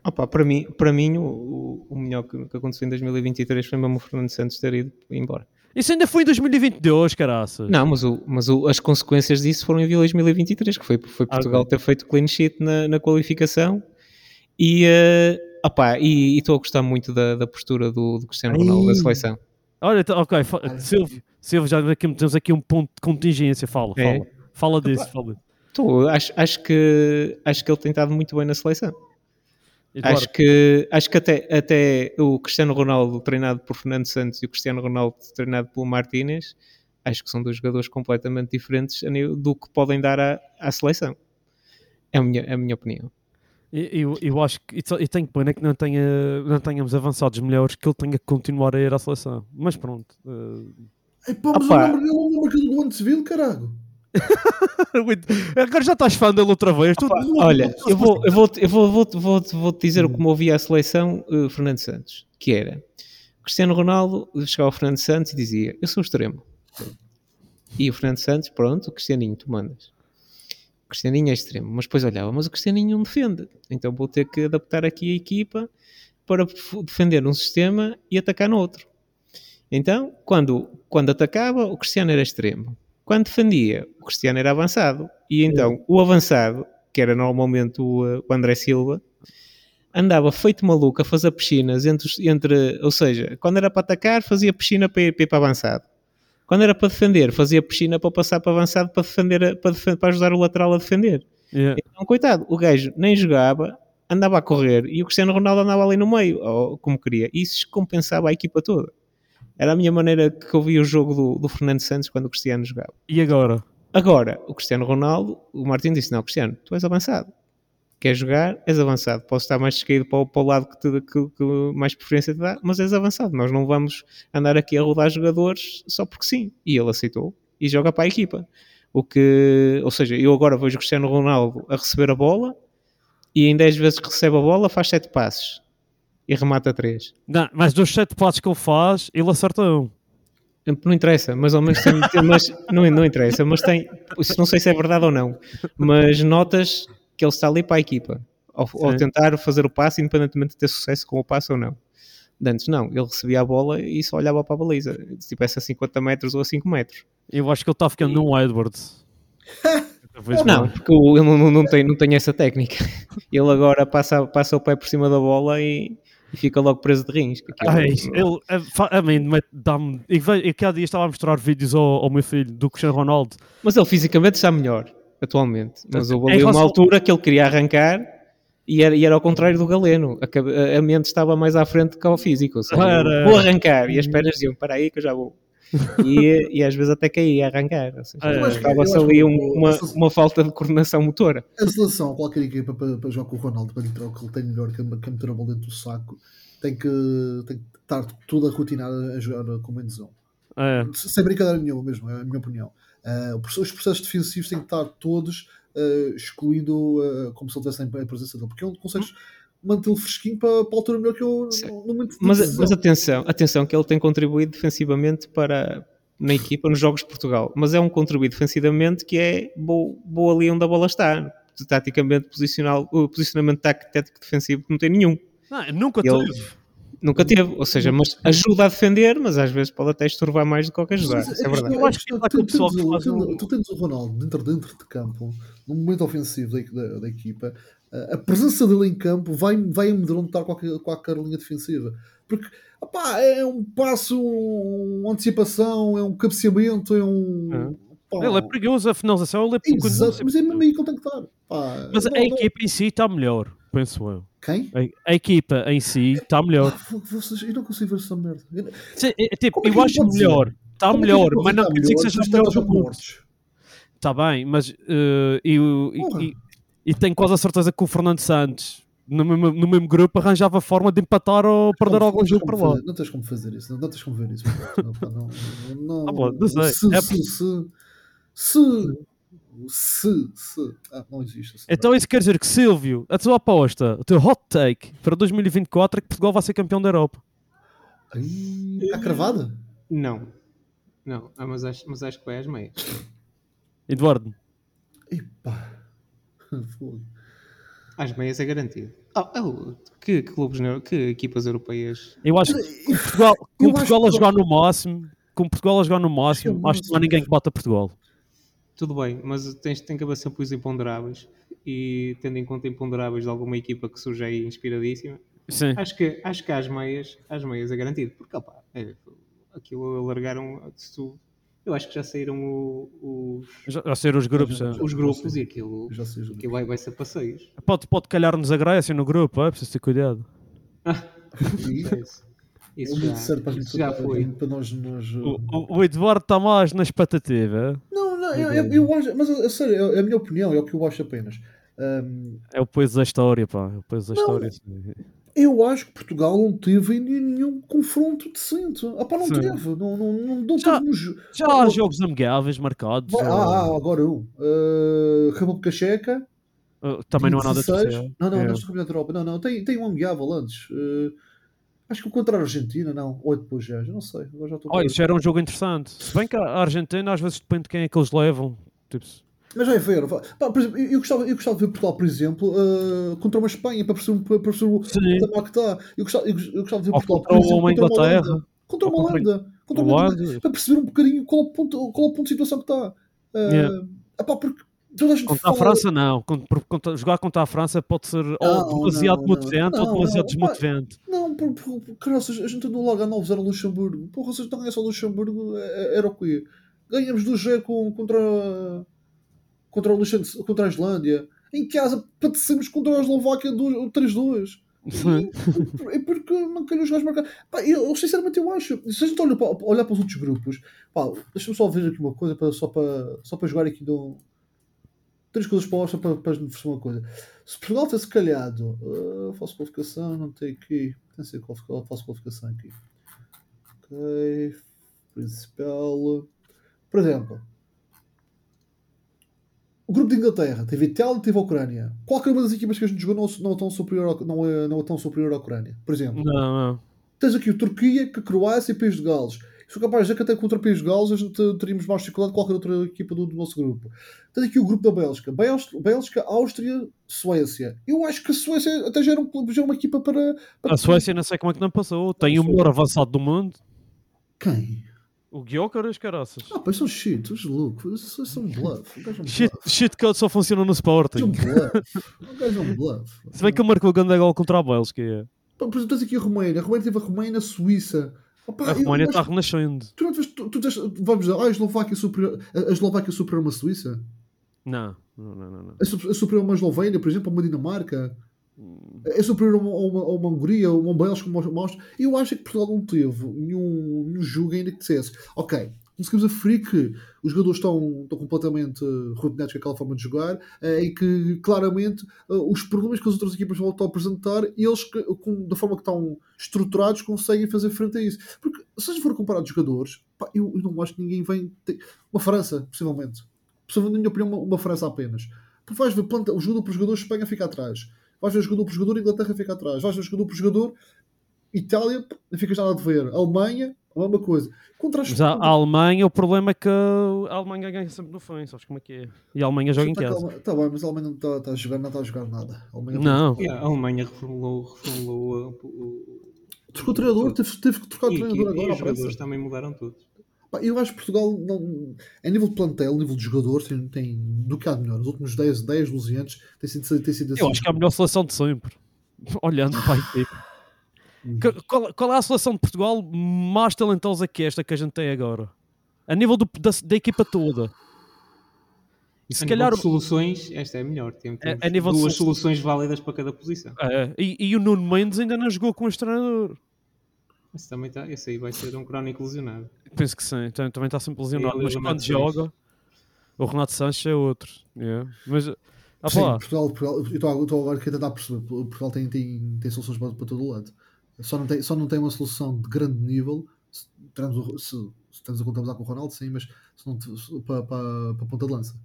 Opa, para mim, para mim o, o- melhor que, que aconteceu em 2023 foi mesmo o Fernando Santos ter ido embora. Isso ainda foi em 2022, caraças. Não, mas, o, mas o- as consequências disso foram em 2023, que foi, foi Ah, Portugal ok. ter feito clean sheet na, na qualificação e, opá, e estou a gostar muito da, da postura do, do Cristiano Ronaldo da seleção. Olha, ok, Silvio, Silvio, já aqui- temos aqui um ponto de contingência. Fala, É. fala. Fala disso, fala. Tô, acho, acho, que, acho que ele tem estado muito bem na seleção. Eduardo, Acho que, acho que até, até o Cristiano Ronaldo treinado por Fernando Santos e o Cristiano Ronaldo treinado pelo Martínez, acho que são dois jogadores completamente diferentes do que podem dar à, à seleção. É a minha, é a minha opinião. E- Eu, eu acho que e eu tenho pena que não, tenha, não tenhamos avançados melhores que ele tenha que continuar a ir à seleção. Mas pronto. eh, Ei, pá, mas Opa. o número dele é o número do ano civil, caralho. Agora já estás fã dele outra vez. Tu- Olha, eu vou, eu vou, eu vou, vou, vou, vou te dizer como ouvia a seleção eh, Fernando Santos, que era Cristiano Ronaldo chegava ao Fernando Santos e dizia: Eu sou extremo. E o Fernando Santos, pronto, o Cristianinho, tu mandas. O Cristianinho é extremo, mas depois olhava, mas o Cristianinho não defende, então vou ter que adaptar aqui a equipa para defender um sistema e atacar no outro. Então, quando, quando atacava, o Cristiano era extremo. Quando defendia, o Cristiano era avançado. E então, o avançado, que era normalmente o, eh, o André Silva, andava feito maluco a fazer piscinas entre, entre ou seja, quando era para atacar, fazia piscina para ir, para ir para avançado. Quando era para defender, fazia piscina para passar para avançado para, defender, a- para, defen- para ajudar o lateral a defender. Yeah. Então, coitado, o gajo nem jogava, andava a correr e o Cristiano Ronaldo andava ali no meio, como queria. Isso compensava a equipa toda. Era a minha maneira que eu via o jogo do, do Fernando Santos quando o Cristiano jogava. E agora? Agora, o Cristiano Ronaldo, o Martin disse: Não, Cristiano, tu és avançado. Queres jogar? És avançado. Posso estar mais descaído para, o- para o lado que, te, que, que mais preferência te dá, mas és avançado. Nós não vamos andar aqui a rodar jogadores só porque sim. E ele aceitou e joga para a equipa. O que, ou seja, eu agora vejo o Cristiano Ronaldo a receber a bola e em 10 vezes que recebe a bola faz 7 passes e remata 3. Não, mas dos sete passos que ele faz, ele acerta um. Não interessa, mas ao menos tem, mas, não, não interessa, mas tem, não sei se é verdade ou não, mas notas que ele está ali para a equipa, ao, ao tentar fazer o passe, independentemente de ter sucesso com o passe ou não. De Antes não, ele recebia a bola e só olhava para a baliza, se tivesse a 50 metros ou a 5 metros. Eu acho que ele está ficando num Edwards. Não, porque ele não, não, não tem, não tem essa técnica. Ele agora passa, passa o pé por cima da bola e, e fica logo preso de rins. que aquilo- Ai, ele, a, fa- a mim, mete- dá-me. Cada dia estava a mostrar vídeos ao, ao meu filho do Cristiano Ronaldo. Mas ele fisicamente está melhor, atualmente. Mas houve ali uma altura que ele queria arrancar e era, e era ao contrário do Galeno. A, a- a mente estava mais à frente que ao físico. Seja, vou arrancar e as pernas diziam, para aí que eu já vou. E, e às vezes até caía a arrancar. Que- eu Estava-se ali um- uma, uma falta de coordenação motora. A seleção, qualquer equipa para, para jogar com o Ronaldo, para lhe tirar o que ele tem melhor, que é que é meter a bola dentro do saco, tem que, tem que estar toda rotinada a jogar com menos um. É. Sem brincadeira nenhuma mesmo, é a minha opinião. Ah, processo- os processos defensivos têm que estar todos ah, excluindo ah, como se ele tivesse a presença dele, porque ele consegues mantê-lo fresquinho para, para a altura melhor que eu no, no momento de Mas, mas atenção, atenção que ele tem contribuído defensivamente para na equipa nos jogos de Portugal, mas é um contribuído defensivamente que é bom, bom ali onde a bola está. Taticamente, posicional, o posicionamento tático defensivo não tem nenhum. Não, nunca Ele- teve. Nunca teve, ou seja, mas ajuda a defender, mas às vezes pode até estorvar mais do que qualquer ajudar. Mas é a verdade. Eu acho que tu tu- um- Tu tens o Ronaldo dentro, dentro de campo, num momento ofensivo da, da, da equipa, a presença dele em campo vai, vai amedrontar qualquer, qualquer linha defensiva. Porque opá, é um passo, uma antecipação, é um cabeceamento, é um. pá, Ele é perigoso, a finalização ele é pouco. Exato, mas é mesmo aí que ele tem que estar. Pá, Mas não- a não- equipa em si está melhor, penso eu. Quem? A, a equipa em si está melhor. Ah, vo- vocês, eu não consigo ver essa merda. Eu- Se- é- é tipo, é eu acho melhor. Está é melhor, mas não quer dizer que seja se melhor está do? Está bem, mas eh, eu, e- tenho quase a certeza que o Fernando Santos, no mesmo, no mesmo grupo, arranjava forma de empatar ou perder algum jogo para lá. Não tens como fazer isso, não, não tens como ver isso. Não, não, não, Ah, bom, não sei. Se, É se, se, se, se, se, ah, não existe. Então isso quer dizer que, Silvio, a tua aposta, o teu hot take para 2024 é que Portugal vai ser campeão da Europa. Está cravada? Não, não, ah, mas, acho, mas acho que vai às meias. Eduardo, Epá. Às meias é garantido. Oh, oh, que, que clubes, que equipas europeias eu acho que com Portugal, com Portugal a jogar no máximo, com Portugal a jogar no máximo, acho que não há ninguém que bata Portugal. Tudo bem, mas tens, tem que haver sempre os imponderáveis e tendo em conta imponderáveis de alguma equipa que surge aí inspiradíssima, Sim. acho que, acho que às meias, às meias é garantido, porque opá, é, aquilo alargaram, se tu- eu acho que já saíram o- os, Já, já ser os grupos. Já- é. os grupos e aquilo, já sei. aquilo vai, vai ser passeios. Pode, pode calhar-nos a Grécia no grupo, é preciso ter cuidado. Isso, É isso já, certo para, a gente- isso já foi. para nós. nós O, o- o Eduardo está mais na expectativa. Não, não, eu, eu, eu acho, mas a, a sério, é a minha opinião, é o que eu acho apenas. Ahm, É o peso da história, pá. É o peso da Não. história. Eu acho que Portugal não teve nenhum confronto decente. Ah, pá, não Sim. teve. Não, não, não, não Já- teve Já há jogos amigáveis marcados. Vai- já- Ah, ah, agora um. Uh, República Checa. Uh, também não há nada 16. especial. Não, não, É. não, é Campeonato Europa. Não, não, tem, tem um amigável antes. Uh, acho que o contra a Argentina, não. Ou é depois já, já não sei. Agora já estou Olha, isso era um jogo interessante. Se bem que a Argentina às vezes depende de quem é que eles levam. Tipo, Mas vai ver. Pá, por exemplo, eu, gostava, eu gostava de ver Portugal, por exemplo, uh, contra uma Espanha, para perceber, para perceber o tamanho que está. Eu gostava, eu, gostava de ver Ou Portugal, contra por exemplo, uma contra uma Inglaterra. Holanda. Contra Ou uma Holanda. Contra uma Holanda. Para perceber um bocadinho qual, é o ponto, qual é o ponto de situação que está. Uh, Yeah. epá, porque toda a gente Contra a fala- França, não. Contra- porque contra- jogar contra a França pode ser ou Não, demasiado não, motivante não, ou demasiado não, desmotivante. Não, por, por, caraças, a gente andou logo a 9-0 ao Luxemburgo. Porra, vocês estão a ganhar só Luxemburgo, é- é- era o quê? Ganhamos 2-0 com, contra, contra, o contra a Islândia. Em casa, padecemos contra a Eslováquia do- 3-2. Sim. É porque não calhou os gajos marcar. Pá, eu, sinceramente eu acho. Se a gente olha para, olhar para os outros grupos, pá, deixa-me só ver aqui uma coisa para, só, para, só para jogar aqui no. Três coisas para só para, para oferecer uma coisa. Se Portugal tivesse calhado, uh, falso qualificação, não tem aqui. Que ser qualificação, falso qualificação aqui. Ok. Principal. Por exemplo, o grupo de Inglaterra teve Itália e teve a Ucrânia. Qualquer uma das equipas que a gente jogou não, não, é tão superior não, é, não é tão superior à Ucrânia. Por exemplo, Não, não. tens aqui o Turquia, a Croácia e País de Gales. Sou capaz de dizer que até contra o País de Gales a gente teríamos mais dificuldade que qualquer outra equipa do, do nosso grupo. Tens aqui o grupo da Bélgica. Bélgica, Bélgica Áustria, Suécia. Eu acho que a Suécia até já era, um, já era uma equipa para, para- A Suécia não sei como é que não passou. Tem o melhor avançado do mundo. Quem? O Gyökeres, caraças. Ah, pá, são shit, os loucos. Isso é um bluff. Um Shit, shit code só funciona no Sporting. Um bluff. O gajo é um bluff. Se bem que ele marcou o grande gol contra a Bélgica. é. Pá, Por exemplo, tens aqui a Roménia. A Roménia teve a Roménia na Suíça. Pá, A Roménia acho- está renascendo. Tu não tiveste, tu, tu disseste- vamos dizer, ah, a Eslováquia superior, a a Eslováquia superior a uma Suíça? Não, não, não, não. não. Superior a uma Eslovénia, por exemplo, a uma Dinamarca? É superior a uma, uma, Hungria, a uma Bélgica, a uma uma Áustria? Eu acho que Portugal não teve nenhum, nenhum jogo ainda que dissesse, ok, conseguimos aferir que os jogadores estão, estão completamente rotinados com aquela forma de jogar eh, e que claramente eh, os problemas que as outras equipas vão apresentar, eles, com- da forma que estão estruturados, conseguem fazer frente a isso. Porque se a gente for comparar de jogadores, pá, eu, eu não acho que ninguém vem. ter- Uma França, possivelmente. Possivelmente, na minha opinião, uma, uma França apenas. Porque vais ver planta, o jogador por jogador, Espanha fica atrás. Vais ver o jogador por jogador, Inglaterra fica atrás. Vais ver o jogador por jogador, Itália, não ficas nada de ver. Alemanha, a mesma coisa. Contra as Mas a, a Alemanha, o problema é que a Alemanha ganha sempre no fim, sabes como é que é? E a Alemanha joga em casa. Está bem, mas a Alemanha não está está a jogar, não está a jogar nada. A Alemanha Não. Yeah, a Alemanha reformulou, reformulou uh, o, Trocou o treinador, teve, teve que trocar o e, treinador e- e agora. os à pressa. jogadores também mudaram tudo. Eu acho que Portugal, não, a nível de plantel, a nível de jogadores, tem, tem do que há de melhor. Os últimos 10, 10 12 anos tem sido, tem sido assim. Eu acho que é a melhor seleção de sempre. Olhando para a equipe. Hum. Qual, qual é a seleção de Portugal mais talentosa que esta que a gente tem agora? A nível do- da, da equipa toda. E se a calhar. nível de soluções, esta é a melhor. Tem, temos a nível de duas solu- soluções válidas para cada posição. É, e, e o Nuno Mendes ainda não jogou com este treinador. Esse, também tá, esse aí vai ser um crónico lesionado. Penso que sim, tam- também está sempre lesionado. Mas Renato quando joga, o Renato Sanches é outro. Yeah. Mas, ah, Sim, Portugal, Portugal, eu estou- agora aqui a tentar perceber. Portugal tem, tem, tem soluções para, para todo o lado. Só não, tem, só não tem uma solução de grande nível. Se, o- se, se temos a contabilizar com o Ronaldo, sim, mas se não, se- para, para, para a ponta de lança.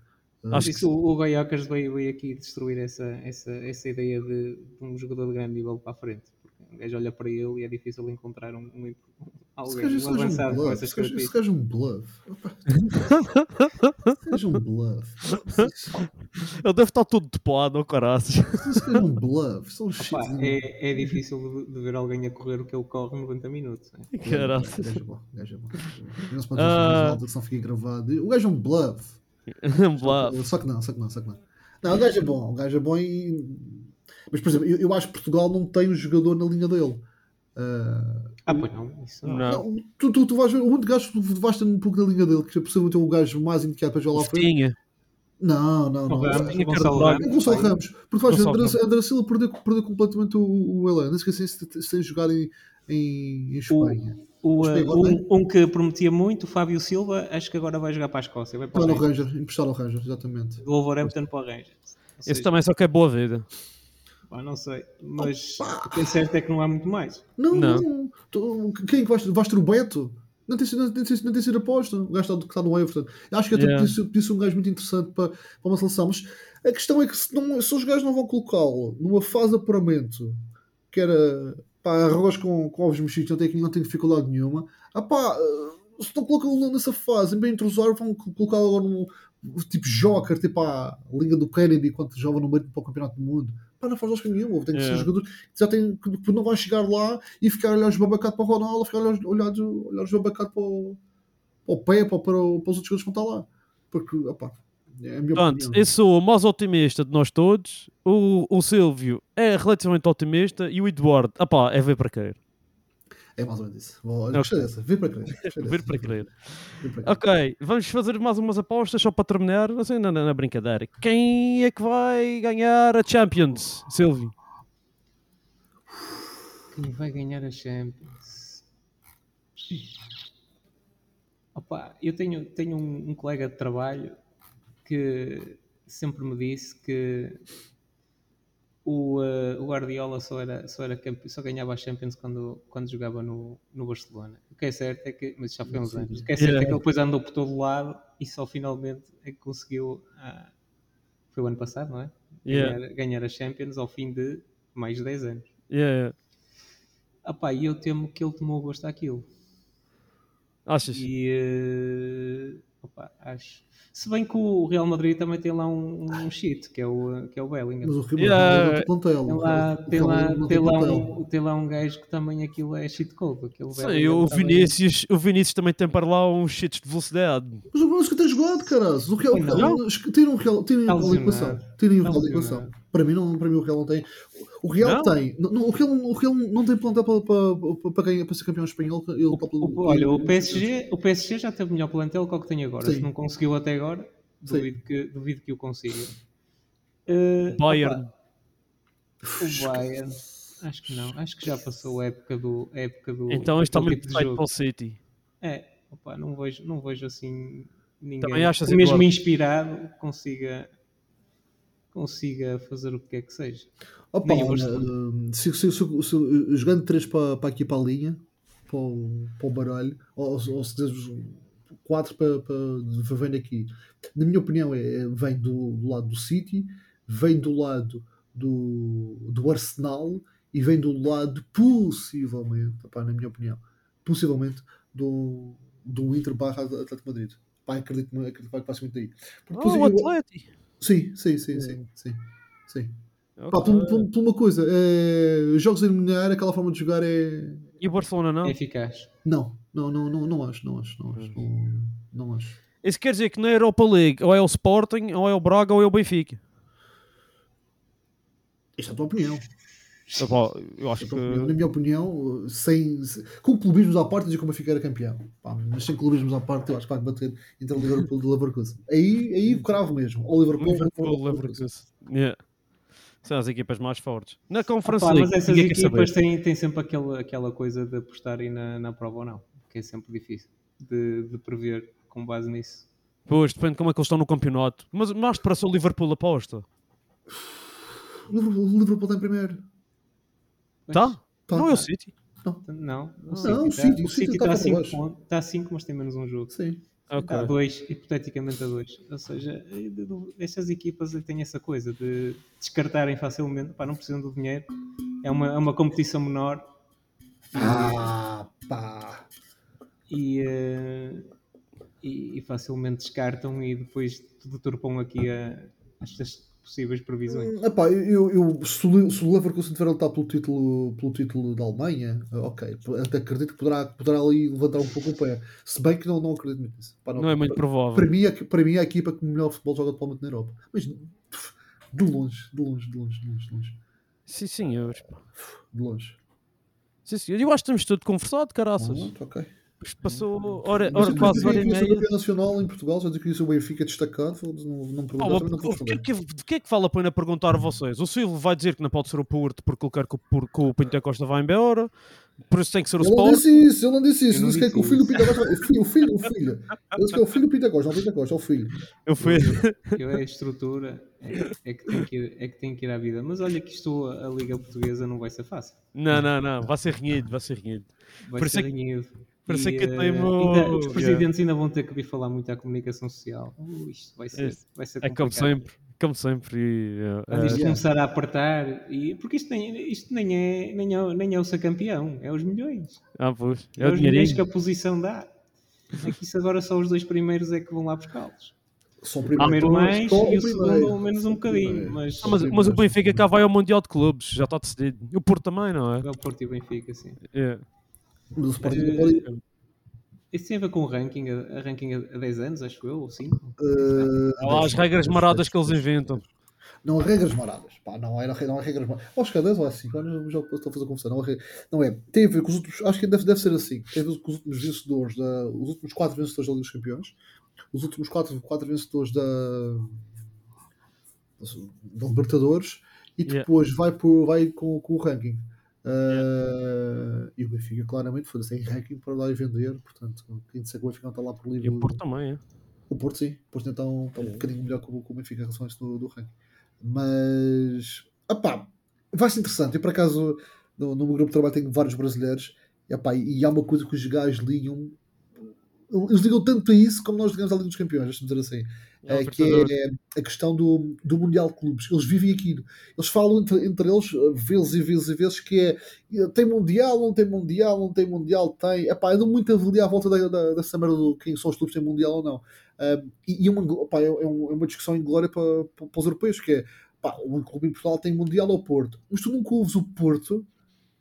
Acho isso o, o Goiacas veio, veio aqui destruir essa, essa, essa ideia de, de um jogador de grande nível para a frente. Um gajo olha para ele e é difícil encontrar um, um, Esse alguém gajo, um esse gajo é um avançado com bluff. essas esse características. gajo é um bluff. Opa. Esse gajo é um bluff. ele deve estar todo topado, oh caraças. Esse gajo é um bluff. São um. Pá, é, é difícil de, de ver alguém a correr o que ele corre 90 minutos. né? Caralho. O gajo é bom. O gajo é bom. é. Não se pode Ah. dizer que fica gravado. O gajo é um bluff. Um bluff. Só que não, só que não, só que não. Não, o gajo é bom, o gajo é bom e. Mas, por exemplo, eu, eu acho que Portugal não tem um jogador na linha dele. Ah, Ah, pois não. Isso não. Não. não, tu, tu, tu vais ver, o único gajo que tu vais ter um pouco na linha dele, que é possível ter o gajo mais indicado para jogar lá. Tinha. Não, não, não. O o Gonçalo É Ramos. Porque vais ver André, André Silva perder, perder completamente o, o Elan. Não se esquecem se, tem jogado em, em, em Espanha. O, uh, agora um, um que prometia muito, o Fábio Silva, acho que agora vai jogar para a Escócia. Vai para Está o. Ranger, emprestar ao Ranger, exatamente. Do Wolverhampton para o Rangers. seja, Esse também só quer boa vida. Pá, não sei, mas o que é certo é que não há muito mais. Não, Não. não. Tu- Quem é que vais, vais ter o Beto? Não tem sido, não tem sido, não tem sido aposta. O gajo está, que está no Everton. Eu acho que até Yeah. podia, ser, podia ser um gajo muito interessante para, para uma seleção. Mas a questão é que se, não, se os gajos não vão colocá-lo numa fase de apuramento que era pá, arroz com, com ovos mexidos, não tem, não tem dificuldade nenhuma. Ah pá, se não colocam nessa fase, em bem entrosar, vão colocá-lo agora num tipo Joker, tipo a Liga do Kennedy, quando jogava no meio para o Campeonato do Mundo. Pá, não faz lógica nenhuma. Tem que ser Yeah. jogadores que já têm, que não vai chegar lá e ficar a olhar os babacados para o Ronaldo, ficar a olhar, olhar, olhar os babacados para o, para o Pepe ou para, o- para os outros jogadores que vão estar lá. Porque, opá, é a minha Portanto, opinião. eu sou o mais otimista de nós todos. O, o Silvio é relativamente otimista e o Eduardo, apá, é ver para crer. É mais ou menos isso. Vou, olha, Gostei dessa. Vê para crer. Vê para crer. Ok, vamos fazer mais umas apostas só para terminar. Assim, na, na, na brincadeira. Quem é que vai ganhar a Champions, Silvio? Quem vai ganhar a Champions? Opa, eu tenho, tenho um, um colega de trabalho que sempre me disse que o, eh, o Guardiola só, era, só, era campe- só ganhava a Champions quando, quando jogava no, no Barcelona. O que é certo é que, mas já foi há uns anos, o que é certo é Yeah. que ele depois andou por todo lado e só finalmente é que conseguiu, ah, foi o ano passado, não é? Yeah. Ganhar, ganhar a Champions ao fim de mais de 10 anos. Yeah. Ah pá, e eu temo que ele tomou gosto àquilo. Achas? E eh, opá, acho. Se bem que o Real Madrid também tem lá um, um cheat, que é o, que é o Bellingham. Mas o Rio Yeah. não tem plantel. Tem O lá, Real- o tem, Real lá, Madrid tem, lá um, tem lá um gajo que também aquilo é cheat code. Aquele Sim, o Vinícius, o Vinícius também tem para lá uns cheats de velocidade. Mas o Bruno que tem jogado, caralho. O Real, o- tem um Real, tem um Real de equação. Tem um Real lesionado. equação. Para mim, não, para mim o Real não tem. O Real Não? tem. Não, o, Real, o Real não tem plantel para, para, para, para, ganhar, para ser campeão espanhol. Ele O- o- olha, o PSG, o PSG já teve melhor plantel que o que tem agora. Sim. Se não conseguiu até agora, Sim. duvido que, duvido que o consiga. Eh, Bayern. o Bayern. Acho que não. Acho que já passou a época do. A época do Então este está muito tipo de feito jogo. para o City. É, opá, não vejo, não vejo assim ninguém Também mesmo inspirado consiga consiga fazer o que quer que seja. Opa, olha, eh, se, se, se, se- jogando 3 para, para aqui para a linha, para o, para o baralho, ou, ou se quiseres 4 para, para vem daqui. Na minha opinião, é, vem do, do lado do City, vem do lado do, do Arsenal e vem do lado, possivelmente, opá, na minha opinião, possivelmente do, do Inter barra Atlético Madrid. Pá, acredito, acredito que vai passar muito daí. Porque Oh, o Atlético. Sim, sim, sim, sim, sim. sim. Pá, Ok. por, por- por uma coisa, é, jogos a eliminar, aquela forma de jogar é. E o Barcelona não? É eficaz. Não, não, não, não, não acho, não acho, não acho. Não, não acho. Isso quer dizer que na Europa League ou é o Sporting, ou é o Braga, ou é o Benfica. Isto é a tua opinião. Epá, eu acho Isto que... Na minha opinião, sem, se- com clubismos à parte, dizer como a ficar campeão. Pá, mas sem clubismos à parte, eu acho que vai bater entre o Liverpool e o Leverkusen. Aí, aí cravo mesmo. Ou Liverpool, Liverpool, ou Leverkusen. Yeah. São as equipas mais fortes. Na Conference Opá, League, mas essas equipas têm, têm sempre aquela, aquela coisa de apostarem na, na prova ou não, que é sempre difícil de, de prever com base nisso. Pois, depende de como é que eles estão no campeonato. Mas mais depressa o Liverpool aposta. O Liverpool, o Liverpool tem primeiro. Tá? Tá. Não é o City. Não, o Não, o City City- está o City está tá a para 5 baixo. pontos. Está a 5, mas tem menos um jogo. Sim. Ok. Está a 2, hipoteticamente a 2. Ou seja, estas equipas têm essa coisa de descartarem facilmente, pá, não precisam do dinheiro. É uma, é uma competição menor Ah, pá. e, eh, e, e facilmente descartam e depois deturpam aqui a, estas possíveis previsões. Hum, epá, eu, eu- se, o, Leverkusen tiver a lutar pelo título, pelo título da Alemanha, eh, ok, até acredito que poderá, poderá ali levantar um pouco o pé. Se bem que não, não acredito muito nisso. Pá, Não é muito para, provável. para mim, é, para mim é a equipa que melhor futebol joga atualmente na Europa. Mas pff, de longe, de longe, de longe, de longe, de longe. Sim, senhores. pá. De longe. Sim, senhor. Eu acho que estamos tudo conversado, caraças. Pronto, ok. Passou hora, hora eu quase hora e meia. campeão nacional em Portugal, já dizia que o Benfica destacado, foda-se, não, não me Pá, perguntaste, também não o que, é que, de que é que vale a pena perguntar a vocês? O Silvio vai dizer que não pode ser o Porto porque ele quer que o, Por- que o Pinto da Costa vá embora. Por isso tem que ser o Ele não Sport. disse isso, ele não disse isso. Eu não Disse que é que o filho do. Peter Costa. O filho, o filho, o filho. Ele disse que é o filho do Peter Costa, não é o Peter Costa, é o filho. Eu fui. Eu é a estrutura, é, é que tem que ir, é que tem que ir à vida. Mas olha que isto, a, Liga Portuguesa não vai ser fácil. Não, não, não. Vai ser renhido, vai ser renhido. Vai Por ser é que- renhido. por isso é E, que eu temo- ainda- os Yeah. presidentes ainda vão ter que vir falar muito à comunicação social. Uh, isto vai ser, Este- vai ser É como complicado. sempre. Como sempre. E, isto eh, começar a apertar, e, porque isto, nem, isto nem, é, nem, é, nem é o ser campeão, é os milhões. ah, pois. É, É o os milhões que dinheirinho. a posição dá. É que isso agora só os dois primeiros é que vão lá buscá-los. Só o O primeiro. primeiro mais e o primeiro. segundo menos um bocadinho. Mas Ah, mas, mas o Benfica cá vai ao Mundial de Clubes. Já está decidido. E o Porto também, não é? é o Porto e o Benfica, sim. É. Mas o Sporting não pode ir. Isso tem a ver com o ranking, a, a ranking a, a 10 anos, acho eu, ou 5. Eh, Há lá as regras maradas que eles inventam. Não há regras maradas. Pá, não, era, não há regras maradas. Acho que é 10 ou é 5. Agora já estou a fazer confusão. Não, há re- não é. Tem a ver com os últimos. Acho que deve, deve ser assim. Tem a ver com os últimos vencedores. Da, os últimos 4 vencedores da Liga dos Campeões. Os últimos 4, quatro vencedores da. da Libertadores. E Yeah. depois vai, por, vai com, com o ranking. Eh, e o Benfica claramente foi sem ranking para dar e vender. Portanto, quem disser que o Benfica não está lá por livre. E o Porto também, é. O Porto sim, o Porto então está um bocadinho melhor que o, que o Benfica em relação a isso do, do ranking. Mas, opá, vai ser interessante. Eu por acaso, no, no meu grupo de trabalho tenho vários brasileiros e, opá, e há uma coisa que os gajos ligam. Eles ligam tanto a isso como nós ligamos à Liga dos Campeões, deixa-me dizer assim. É É, que é a questão do, do Mundial de Clubes. Eles vivem aquilo. Eles falam entre, entre eles eh, vezes e vezes e vezes que é eh, tem Mundial, não tem Mundial, não tem Mundial, tem. Epá, andam muito a avaliar à volta da, da, dessa merda do quem são os clubes que têm Mundial ou não. Um, e e uma, opá, é, é um- é uma discussão em glória para, para, para os europeus, que é pá, um clube em Portugal tem Mundial ao Porto, mas tu nunca ouves o Porto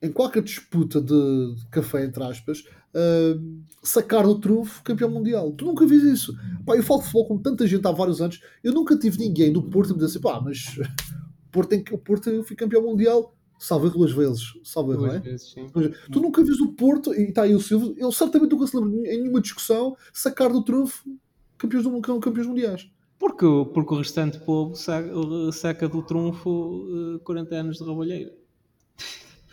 em qualquer disputa de, de café, entre aspas, um, sacar do trunfo campeão mundial. Tu nunca vis isso. Pá, eu falo de futebol com tanta gente há vários anos, eu nunca tive ninguém do Porto a me dizer assim, pá, mas o Porto, que- o Porto foi campeão mundial, salve duas vezes, salve, não Duas é? vezes, sim. Tu nunca vis o Porto, e está aí o Silvio, ele certamente nunca se lembra em nenhuma discussão sacar do trunfo campeões, do, campeões mundiais. Porque, o- porque o restante povo saca, saca do trunfo eh, 40 anos de roubalheira.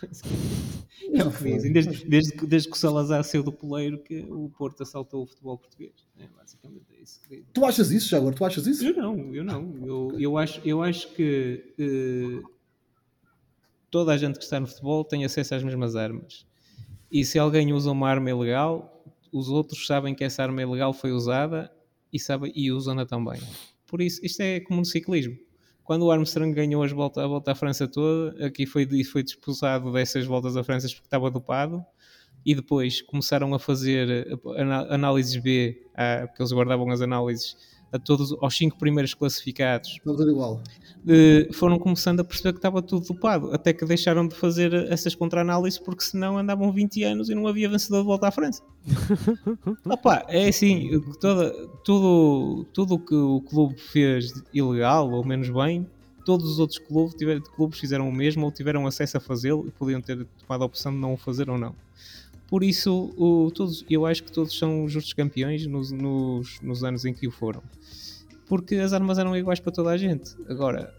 É o que dizem. Desde, desde, que- desde que o Salazar saiu do poleiro que o Porto assaltou o futebol português. É, basicamente é isso. Tu achas isso, já agora? Tu achas isso? Eu não, eu não. Eu, eu, acho, eu acho que eh, toda a gente que está no futebol tem acesso às mesmas armas. E se alguém usa uma arma ilegal, os outros sabem que essa arma ilegal foi usada e, e usam-na também. Por isso, isto é como no ciclismo. Quando o Armstrong ganhou as volta, a volta à França toda, aqui foi, foi expulsado dessas voltas à França porque estava dopado. E depois começaram a fazer eh, análises B, ah, porque eles guardavam as análises a todos, aos cinco primeiros classificados, tudo igual. eh, foram começando a perceber que estava tudo dopado, até que deixaram de fazer essas contra-análises porque senão andavam 20 anos e não havia vencedor de volta à França. Opa, é assim, toda, tudo tudo o que o clube fez ilegal ou menos bem, todos os outros clubes, tiver, clubes fizeram o mesmo ou tiveram acesso a fazê-lo e podiam ter tomado a opção de não o fazer ou não. Por isso, o- todos, eu acho que todos são justos campeões nos, nos, nos anos em que o foram. Porque as armas eram iguais para toda a gente. Agora,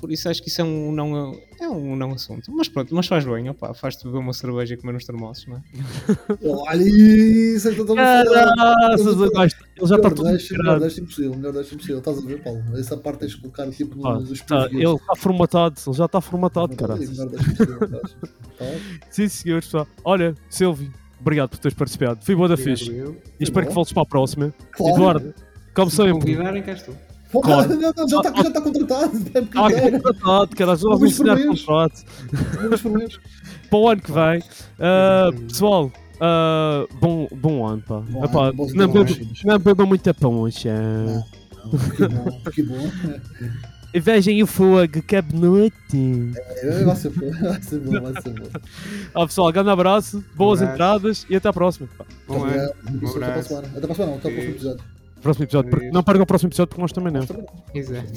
por isso acho que isso é um não, é um não assunto. Mas pronto, mas faz bem, opa, faz-te beber uma cerveja e comer uns termossos, não é? Olha isso, é que estamos a falar. Caraças. Ele já está Melhor tudo deixa, melhor deixa impossível, melhor deixa impossível. Estás a ver, Paulo? Essa parte tens de colocar tipo no- Ah, nos tá, ele está formatado, ele já está formatado, cara. Tá? Sim, senhor, pessoal. Olha, Silvio, obrigado por teres participado. Fui boa da fixe. E espero que voltes para a próxima. Claro. Eduardo, como se me sempre. convidarem, cá estou. Não, não, já está tá contratado. É Ah, é. contratado, cara. Vou Vamos mês. contrato. Para o ano que vem. Ah, pessoal, ah, bom, bom ano, pá. Bom Epá, ano, bons não, negócios. bebam, não bebam muita poncha. Que bom, que bom. E Vejam o fogo, que é bonito. É, Vai ser bom, vai ser bom, vai ser bom. Ah, pessoal, grande abraço, boas abraço. entradas e até à próxima. pá. Bom abraço. semana. Até para a semana, não. Até o próximo episódio. Próximo episódio. porque- Não percam o próximo episódio porque nós também não. Exato.